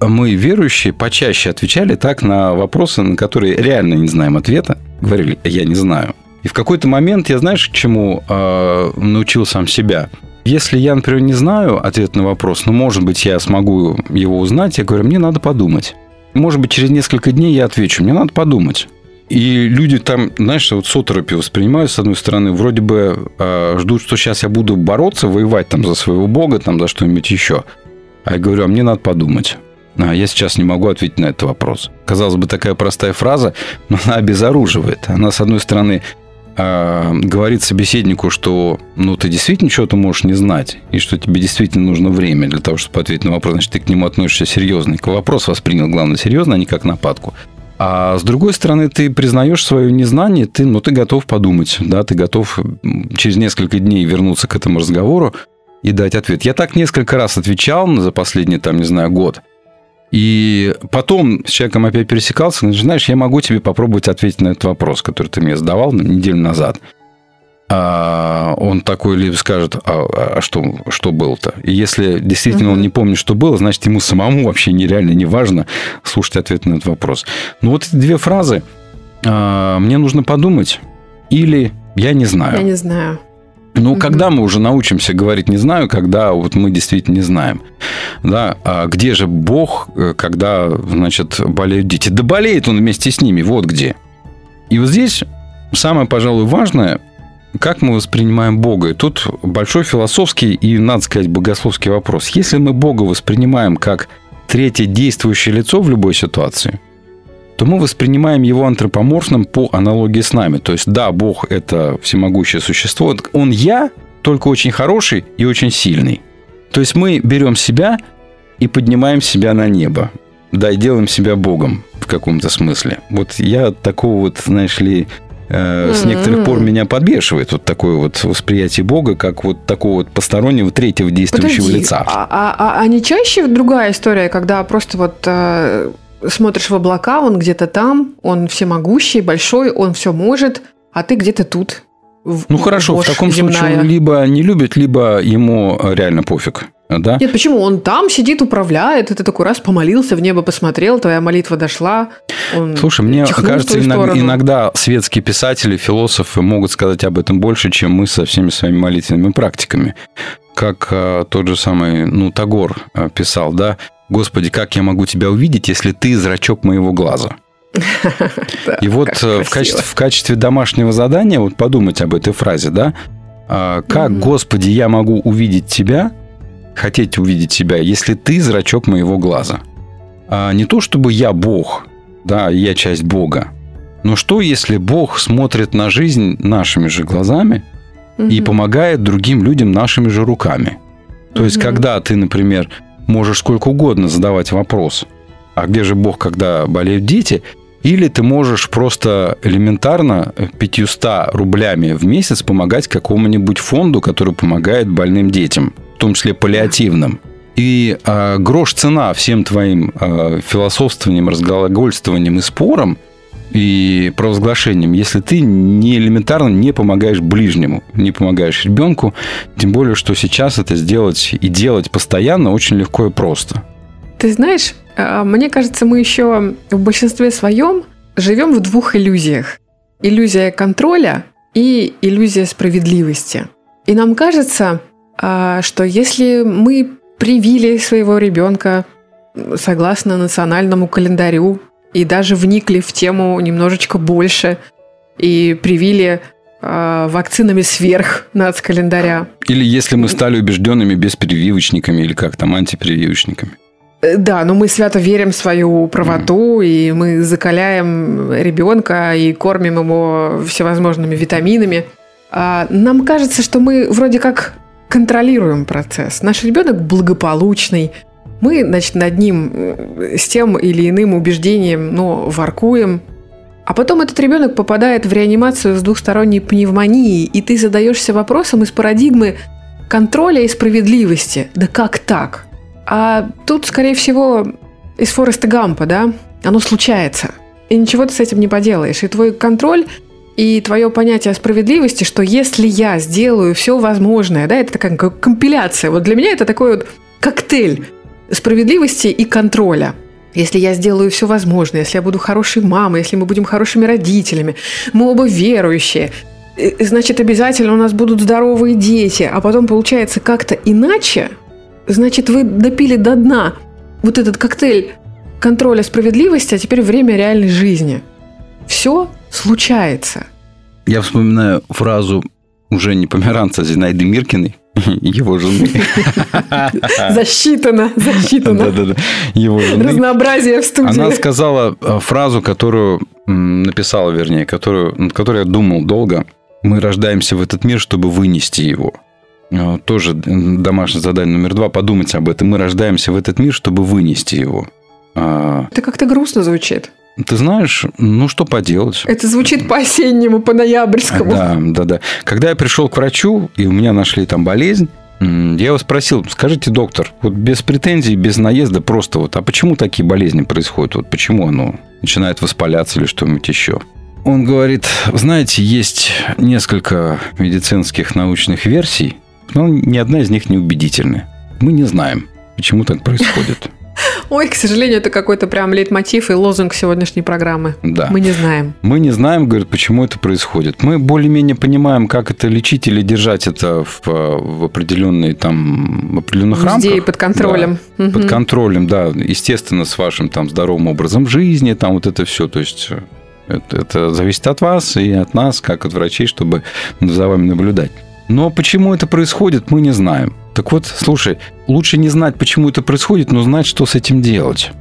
мы, верующие, почаще отвечали так на вопросы, на которые реально не знаем ответа, говорили, я не знаю. И в какой-то момент я, знаешь, к чему э, научил сам себя? Если я, например, не знаю ответ на вопрос, но, может быть, я смогу его узнать, я говорю, мне надо подумать. Может быть, через несколько дней я отвечу, мне надо подумать. И люди там, знаешь, вот с оторопью воспринимают, с одной стороны, вроде бы э, ждут, что сейчас я буду бороться, воевать там за своего бога, там за что-нибудь еще. А я говорю, а мне надо подумать. А я сейчас не могу ответить на этот вопрос. Казалось бы, такая простая фраза, но она обезоруживает. Она, с одной стороны, э, говорит собеседнику, что ну, ты действительно что-то можешь не знать, и что тебе действительно нужно время для того, чтобы ответить на вопрос, значит, ты к нему относишься серьезно. И вопрос воспринял, главное, серьезно, а не как нападку. А с другой стороны, ты признаешь свое незнание, ты, ну, ты готов подумать, да, ты готов через несколько дней вернуться к этому разговору и дать ответ. Я так несколько раз отвечал за последний, там, не знаю, год. И потом с человеком опять пересекался, говорит, знаешь, я могу тебе попробовать ответить на этот вопрос, который ты мне задавал неделю назад. А он такой либо скажет, а, а что, что было-то? И если действительно он не помнит, что было, значит, ему самому вообще нереально не важно слушать ответ на этот вопрос. Ну, вот эти две фразы. а, Мне нужно подумать или я не знаю. Я не знаю. Ну, когда мы уже научимся говорить «не знаю», когда вот мы действительно не знаем. Да, а где же Бог, э, когда, значит, болеют дети? Да болеет он вместе с ними, вот где. И вот здесь самое, пожалуй, важное, как мы воспринимаем Бога. И тут большой философский и, надо сказать, богословский вопрос. Если мы Бога воспринимаем как третье действующее лицо в любой ситуации, то мы воспринимаем его антропоморфным по аналогии с нами. То есть, да, Бог – это всемогущее существо. Он я, только очень хороший и очень сильный. То есть, мы берем себя и поднимаем себя на небо. Да, и делаем себя Богом в каком-то смысле. Вот я такого вот, знаешь ли, э, с некоторых пор меня подбешивает вот такое вот восприятие Бога, как вот такого вот постороннего третьего действующего Подожди, лица. А, а- а- а не чаще другая история, когда просто вот э, смотришь в облака, он где-то там, он всемогущий, большой, он все может, а ты где-то тут. в- Ну хорошо, в таком случае земная. он либо не любит, либо ему э, реально пофиг. Да? Нет, почему? Он там сидит, управляет, и ты такой раз помолился, в небо посмотрел, твоя молитва дошла. Слушай, мне кажется, твою иног- сторону. иногда светские писатели, философы могут сказать об этом больше, чем мы со всеми своими молитвенными практиками. Как э, тот же самый, ну, Тагор э, писал, да, «Господи, как я могу тебя увидеть, если ты зрачок моего глаза?» (laughs) И вот э, в качестве, в качестве домашнего задания вот подумать об этой фразе, да? А, Как. Господи, я могу увидеть Тебя, хотеть увидеть Тебя, если Ты зрачок моего глаза? А не то, чтобы я Бог, да, я часть Бога, но что, если Бог смотрит на жизнь нашими же глазами и помогает другим людям нашими же руками? То есть, когда ты, например, можешь сколько угодно задавать вопрос, а где же Бог, когда болеют дети, или ты можешь просто элементарно 500 рублями в месяц помогать какому-нибудь фонду, который помогает больным детям, в том числе паллиативным. И а, грош цена всем твоим а, философствованием, разглагольствованием и спором и провозглашением, если ты не элементарно не помогаешь ближнему, не помогаешь ребенку, тем более, что сейчас это сделать и делать постоянно очень легко и просто. Ты знаешь, а, мне кажется, мы еще в большинстве своем живем в двух иллюзиях. Иллюзия контроля и иллюзия справедливости. И нам кажется, а, что если мы привили своего ребенка согласно национальному календарю и даже вникли в тему немножечко больше и привили а, вакцинами сверх нацкалендаря, Или если мы стали убежденными беспрививочниками или как там, антипрививочниками. Э, Да, но мы свято верим в свою правоту, и мы закаляем ребенка и кормим его всевозможными витаминами. А Нам кажется, что мы вроде как контролируем процесс. Наш ребенок благополучный. Мы, значит, над ним э, с тем или иным убеждением, но воркуем. А потом этот ребенок попадает в реанимацию с двухсторонней пневмонией, и ты задаешься вопросом из парадигмы контроля и справедливости. Да как так? А тут, скорее всего, из Фореста Гампа, да? Оно случается. И ничего ты с этим не поделаешь. И твой контроль и твое понятие о справедливости, что если я сделаю все возможное, да, это такая компиляция. Вот для меня это такой вот коктейль справедливости и контроля. Если я сделаю все возможное, если я буду хорошей мамой, если мы будем хорошими родителями, мы оба верующие, э, значит, обязательно у нас будут здоровые дети, а потом получается как-то иначе, значит, вы допили до дна вот этот коктейль контроля справедливости, а теперь время реальной жизни. Все случается. Я вспоминаю фразу уже не померанца Зинаиды Миркиной, его жены. (laughs) Засчитано, засчитано. Его жены. Разнообразие в студии. Она сказала э, фразу, которую написала, вернее, которую, над которой я думал долго. Мы рождаемся в этот мир, чтобы вынести его. Э, Тоже м, домашнее задание номер два. Подумать об этом. Мы рождаемся в этот мир, чтобы вынести его. А, Это как-то грустно звучит. Ты знаешь, ну что поделать? Это звучит по-осеннему, по-ноябрьскому. Да, да, да. Когда я пришел к врачу, и у меня нашли там болезнь, я его спросил, скажите, доктор, вот без претензий, без наезда, просто вот, а почему такие болезни происходят? Вот почему оно начинает воспаляться или что-нибудь еще? Он говорит, знаете, есть несколько медицинских научных версий, но ни одна из них не убедительная. Мы не знаем, почему так происходит. Ой, к сожалению, это какой-то прям лейтмотив и лозунг сегодняшней программы. Да. Мы не знаем. Мы не знаем, говорит, почему это происходит. Мы более-менее понимаем, как это лечить или держать это в, в определенной там в определенных Везде рамках. и под контролем. Да. Под контролем, да. Естественно, с вашим там здоровым образом жизни, там вот это все. То есть э, это, это зависит от вас и от нас, как от врачей, чтобы за вами наблюдать. Но почему это происходит, мы не знаем. Так вот, слушай, лучше не знать, почему это происходит, но знать, что с этим делать.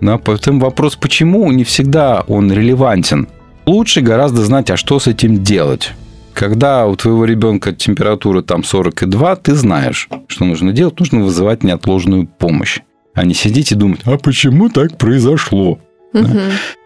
Да, поэтому вопрос, почему, не всегда он релевантен. Лучше гораздо знать, а что с этим делать. Когда у твоего ребенка температура там 42, ты знаешь, что нужно делать. Нужно вызывать неотложную помощь. А не сидеть и думать, а почему так произошло? Мгм.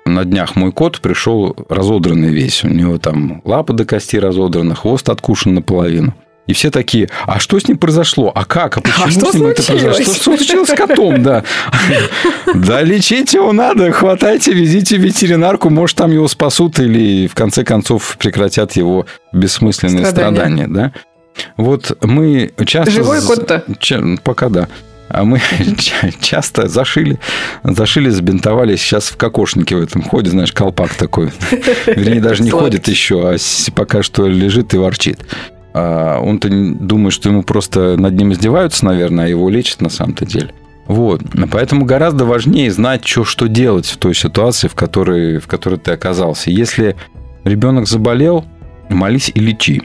На днях мой кот пришел разодранный весь. У него там лапы до кости разодраны, хвост откушен наполовину. И все такие, а что с ним произошло? А как? А почему что с ним это случилось? произошло? Что случилось с котом? Да. (laughs) Да лечить его надо, хватайте, везите ветеринарку, может, там его спасут или в конце концов прекратят его бессмысленные Страдания. да? Вот мы часто... Живой кот-то? Пока да. А мы (laughs) ча- часто зашили, зашили, забинтовали. Сейчас в кокошнике в этом ходит, знаешь, колпак такой. Вернее, даже не ходит еще, а пока что лежит и ворчит. А Он-то думает, что ему просто над ним издеваются, наверное, а его лечат на самом-то деле. Вот. Поэтому гораздо важнее знать, что, что делать в той ситуации, в которой, в которой ты оказался. Если ребенок заболел, молись и лечи.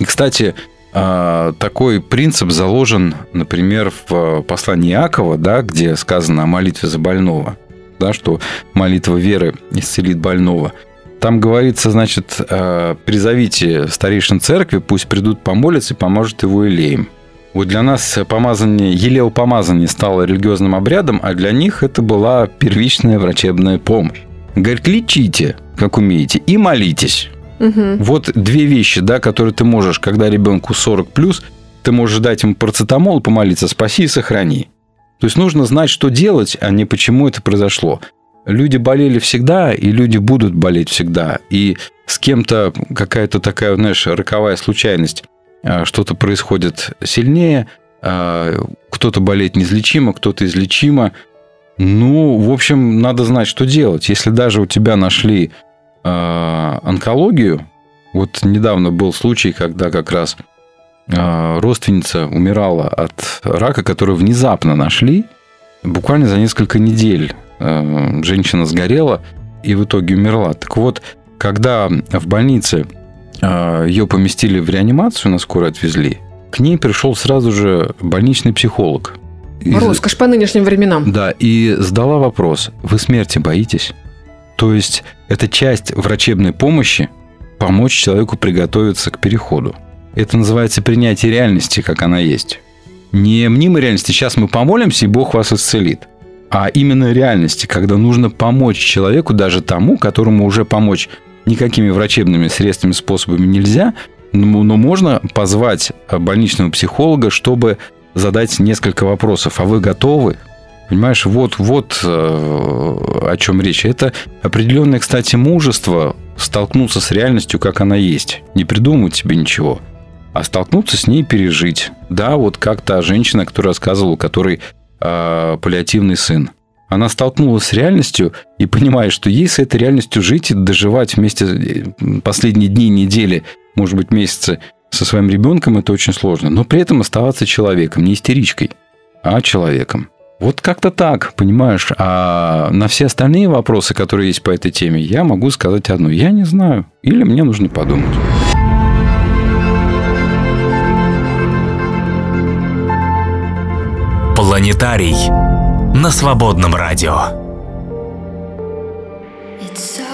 И, кстати, а, такой принцип заложен, например, в послании Иакова, да, где сказано о молитве за больного, да, что молитва веры исцелит больного. Там говорится, значит, э, призовите старейшин церкви, пусть придут помолиться и поможет его елеем. Вот для нас помазание, елеопомазание стало религиозным обрядом, а для них это была первичная врачебная помощь. Говорит, лечите, как умеете, и молитесь. Мгм. Вот две вещи, да, которые ты можешь, когда ребенку 40 плюс, ты можешь дать ему парацетамол и помолиться, спаси и сохрани. То есть нужно знать, что делать, а не почему это произошло. Люди болели всегда, и люди будут болеть всегда. И с кем-то какая-то такая, знаешь, роковая случайность, а, что-то происходит сильнее, а, кто-то болеет неизлечимо, кто-то излечимо. Ну, в общем, надо знать, что делать. Если даже у тебя нашли а, онкологию, вот недавно был случай, когда как раз родственница умирала от рака, который внезапно нашли, буквально за несколько недель женщина сгорела и в итоге умерла. Так вот, когда в больнице а, ее поместили в реанимацию, на скорой отвезли, к ней пришел сразу же больничный психолог. И- Роскошь по нынешним временам. да, и задала вопрос, вы смерти боитесь? То есть это часть врачебной помощи помочь человеку приготовиться к переходу. Это называется принятие реальности, как она есть. Не мнимой реальности, сейчас мы помолимся, и Бог вас исцелит. А именно реальности, когда нужно помочь человеку, даже тому, которому уже помочь никакими врачебными средствами, способами нельзя, но, но можно позвать э, больничного психолога, чтобы задать несколько вопросов. А вы готовы? Понимаешь, вот, вот э, о чем речь. Это определенное, кстати, мужество столкнуться с реальностью, как она есть. Не придумывать себе ничего, а столкнуться с ней пережить. Да, вот как та женщина, которая рассказывала, у которой э, паллиативный сын. Она столкнулась с реальностью и понимает, что ей с этой реальностью жить и доживать вместе э, последние дни, недели, может быть, месяцы со своим ребенком, это очень сложно. Но при этом оставаться человеком, не истеричкой, а человеком. Вот как-то так, понимаешь? А на все остальные вопросы, которые есть по этой теме, я могу сказать одно. Я не знаю. Или мне нужно подумать. Планетарий на свободном радио. It starts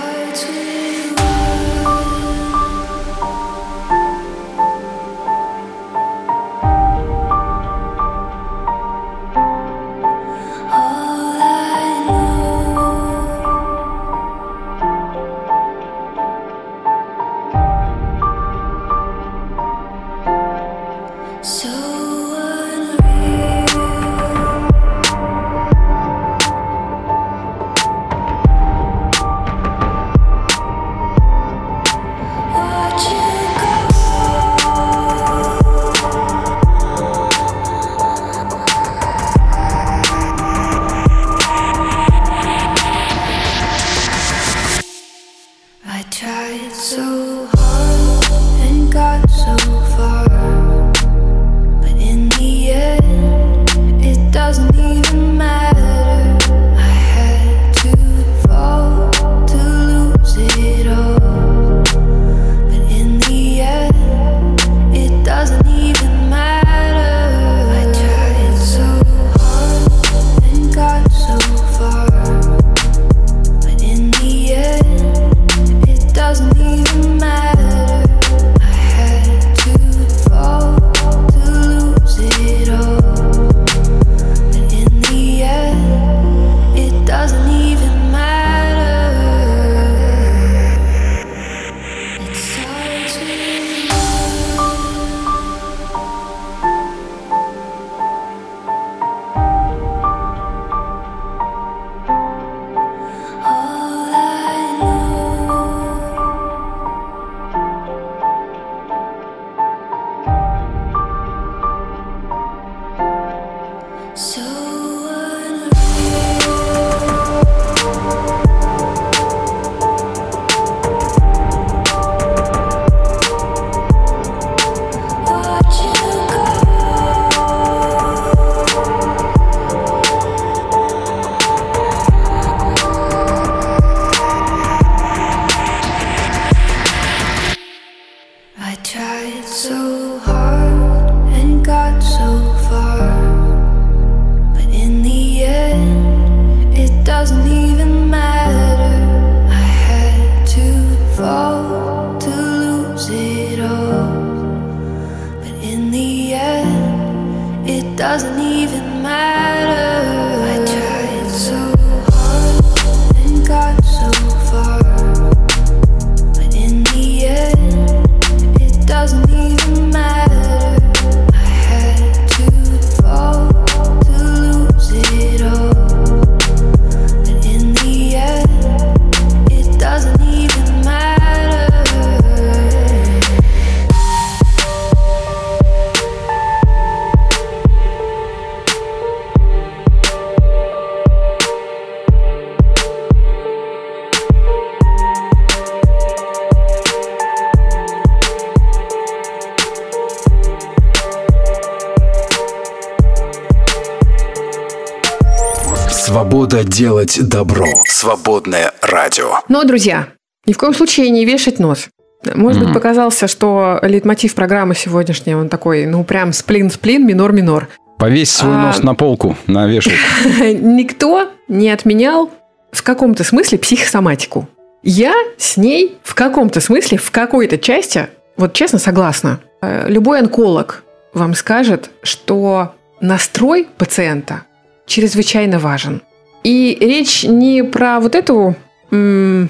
делать добро. Свободное радио. Но, друзья, ни в коем случае не вешать нос. Может быть, показался, что лейтмотив программы сегодняшней, он такой, ну, прям сплин-сплин, минор-минор. Повесь свой А- нос на полку, на вешалку. (laughs) Никто не отменял в каком-то смысле психосоматику. Я с ней в каком-то смысле, в какой-то части, вот честно, согласна. Э, Любой онколог вам скажет, что настрой пациента чрезвычайно важен. И речь не про вот эту м,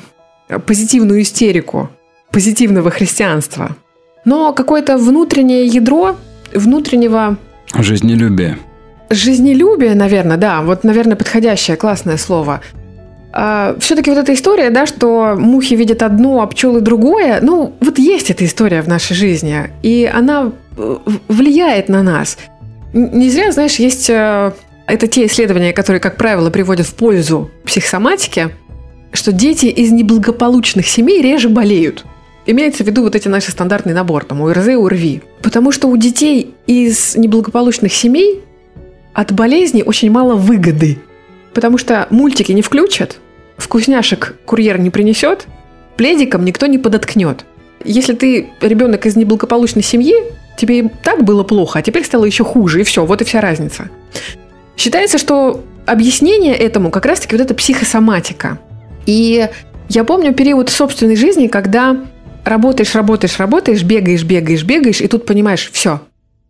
позитивную истерику позитивного христианства, но какое-то внутреннее ядро внутреннего Жизнелюбие. Жизнелюбие, наверное, да, вот, наверное, подходящее, классное слово. все-таки вот эта история, да, что мухи видят одно, а пчелы другое, ну, вот есть эта история в нашей жизни, и она э, влияет на нас. Не зря, знаешь, есть э, это те исследования, которые, как правило, приводят в пользу психосоматики, что дети из неблагополучных семей реже болеют. Имеется в виду вот эти наши стандартный набор, там, ОРЗ, ОРВИ. Потому что у детей из неблагополучных семей от болезни очень мало выгоды. Потому что мультики не включат, вкусняшек курьер не принесет, пледиком никто не подоткнет. Если ты ребенок из неблагополучной семьи, тебе и так было плохо, а теперь стало еще хуже, и все, вот и вся разница. Считается, что объяснение этому как раз-таки вот эта психосоматика. И я помню период собственной жизни, когда работаешь, работаешь, работаешь, бегаешь, бегаешь, бегаешь, и тут понимаешь, все,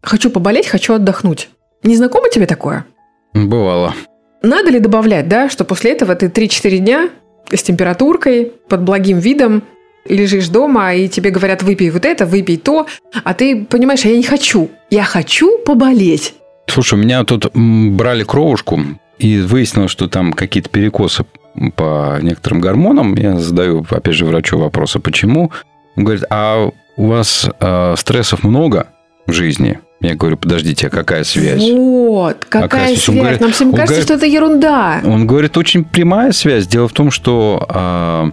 хочу поболеть, хочу отдохнуть. Не знакомо тебе такое? Бывало. Надо ли добавлять, да, что после этого ты 3-4 дня с температуркой, под благим видом, лежишь дома, и тебе говорят, выпей вот это, выпей то, а ты понимаешь, а я не хочу. Я хочу поболеть. Слушай, у меня тут брали кровушку, и выяснилось, что там какие-то перекосы по некоторым гормонам. Я задаю, опять же, врачу вопросы, почему. Он говорит, а у вас э, стрессов много в жизни? Я говорю, подождите, а какая связь? Вот, какая, Какая связь? связь. Говорит- Нам всем кажется, говорит- что это ерунда. Он говорит, очень прямая связь. Дело в том, что а,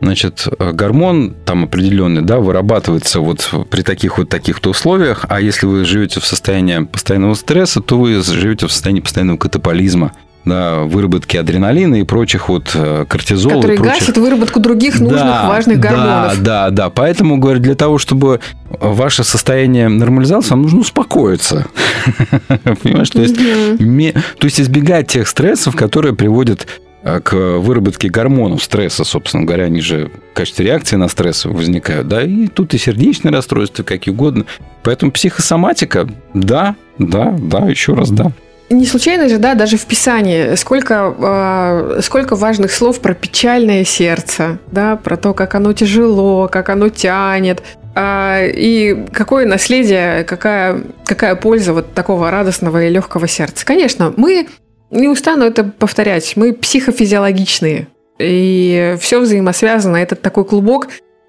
Значит, э, гормон там определенный, да, вырабатывается вот при таких вот таких-то условиях, а если вы живете в состоянии постоянного стресса, то вы живете в состоянии постоянного катаполизма, да, выработки адреналина и прочих вот э, кортизола. Который прочих. гасит выработку других нужных Да, важных гормонов. Да, да, да. Поэтому, говорю, для того, чтобы ваше состояние нормализовалось, вам нужно успокоиться. (laughs) Понимаешь, то есть, то есть избегать тех стрессов, которые приводят к выработке гормонов стресса, собственно говоря, они же в качестве реакции на стресс возникают, да, и тут и сердечные расстройства, какие угодно. Поэтому психосоматика, да, да, да, еще раз да. Не случайно же, да, даже в Писании сколько, э, сколько важных слов про печальное сердце, да, про то, как оно тяжело, как оно тянет, а, и какое наследие, какая, какая польза вот такого радостного и легкого сердца. Конечно, мы, не устану это повторять, мы психофизиологичные, и все взаимосвязано, этот такой клубок,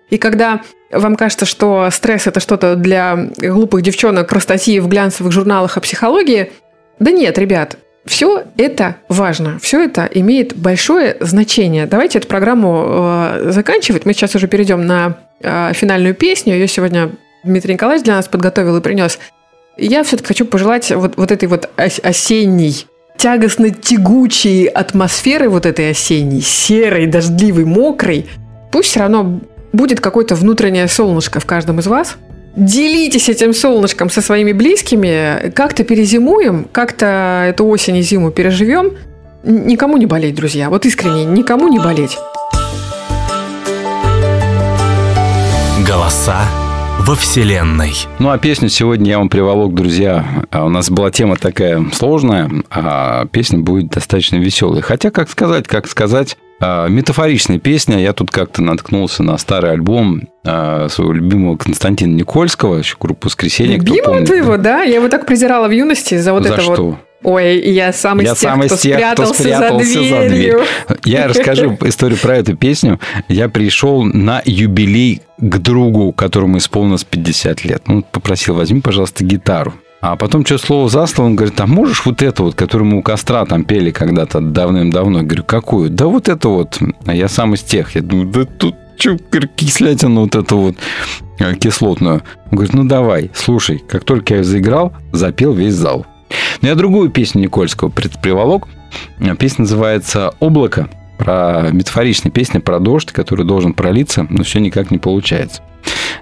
и когда вам кажется, что стресс это что-то для глупых девчонок про статьи в глянцевых журналах о психологии, да нет, ребят, все это важно, все это имеет большое значение. Давайте эту программу э, заканчивать. Мы сейчас уже перейдем на э, финальную песню. Ее сегодня Дмитрий Николаевич для нас подготовил и принес. Я все-таки хочу пожелать вот, вот этой вот ос- осенней, тягостно-тягучей атмосферы вот этой осенней, серой, дождливой, мокрой. Пусть все равно будет какое-то внутреннее солнышко в каждом из вас – Делитесь этим солнышком со своими близкими, как-то перезимуем, как-то эту осень и зиму переживем. Никому не болеть, друзья. Вот искренне, никому не болеть. Голоса во Вселенной. Ну, а песню сегодня я вам приволок, друзья. А У нас была тема такая сложная, а песня будет достаточно веселой. Хотя, как сказать, как сказать, а, метафоричная песня. Я тут как-то наткнулся на старый альбом а, своего любимого Константина Никольского, еще группу «Воскресенье». Любимого твоего, да? Я его так презирала в юности за вот За это что? вот. Ой, я сам из Я тех, сам из кто тех, кто спрятался, спрятался за за дверью. Я расскажу (laughs) историю про эту песню. Я пришел на юбилей к другу, которому исполнилось 50 лет. Он попросил, возьми, пожалуйста, гитару. А потом что слово за слово, он говорит, а можешь вот это вот, которую мы у костра там пели когда-то давным-давно? Я говорю, какую? Да вот это вот. А я сам из тех. Я думаю, да тут что, кислятину вот эту вот э, кислотную. Он говорит, ну давай, слушай. Как только я заиграл, запел весь зал. Но я другую песню Никольского приволок. Песня называется «Облако». Про метафоричная песня про дождь, который должен пролиться, но все никак не получается.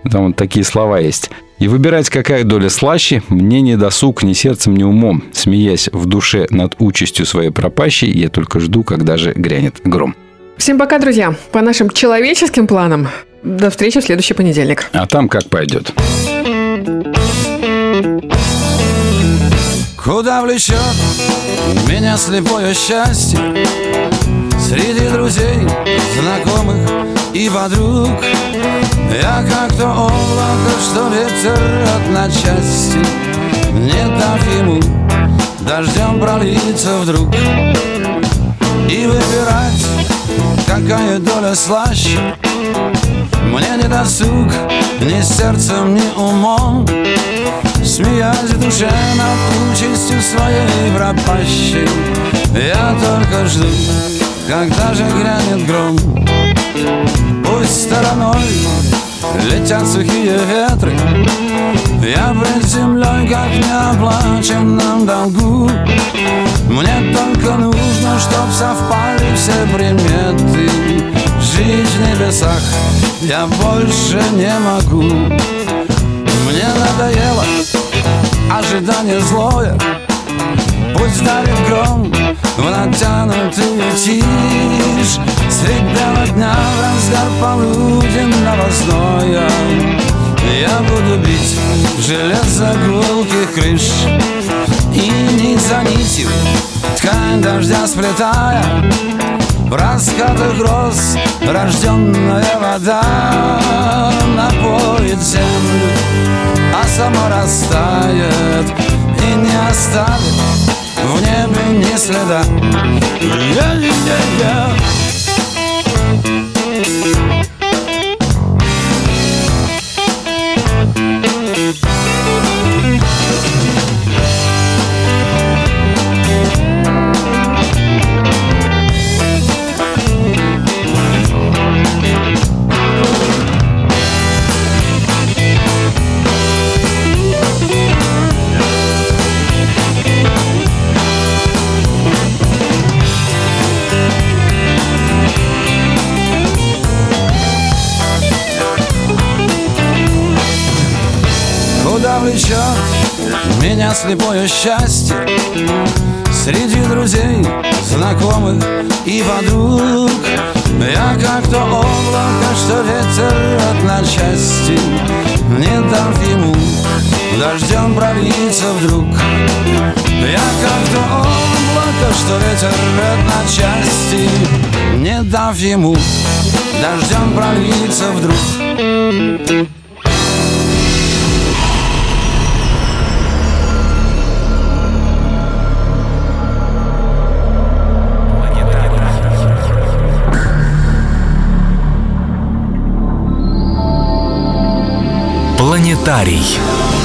Там вот такие слова есть. «И выбирать, какая доля слаще, мне не досуг ни сердцем, ни умом. Смеясь в душе над участью своей пропащей, я только жду, когда же грянет гром». Всем пока, друзья. По нашим человеческим планам. До встречи в следующий понедельник. А там как пойдет. Куда влечет меня слепое счастье? Среди друзей, знакомых и подруг. Я как то облако, что ветер рвет на части. Не дав ему дождем пролиться вдруг. И выбирать, какая доля слаще Мне не досуг ни сердцем, ни умом. Смеясь в душе над участью своей пропащей Я только жду, когда же грянет гром. Пусть стороной летят сухие ветры Я пред землей, как неоплаченном долгу. Мне только нужно, чтоб совпали все приметы Жить в небесах. Я больше не могу. Мне надоело ожидание злое. Пусть дарит гром в натянутую тишь. Средь бела дня в разгар полуденного зноя Я буду бить железо гулких крыш. И нить за нитью ткань дождя сплетая в раскатах гроз рожденная вода напоит землю, а сама растает и не оставит в небе ни следа. Я-я-я-я. Меня слепое счастье. Среди друзей, знакомых и подруг. Я как то облако, что ветер рвет на части. Не дав ему дождем пролиться вдруг. Я как то облако, что ветер рвет на части. Не дав ему дождем пролиться вдруг Комментарий.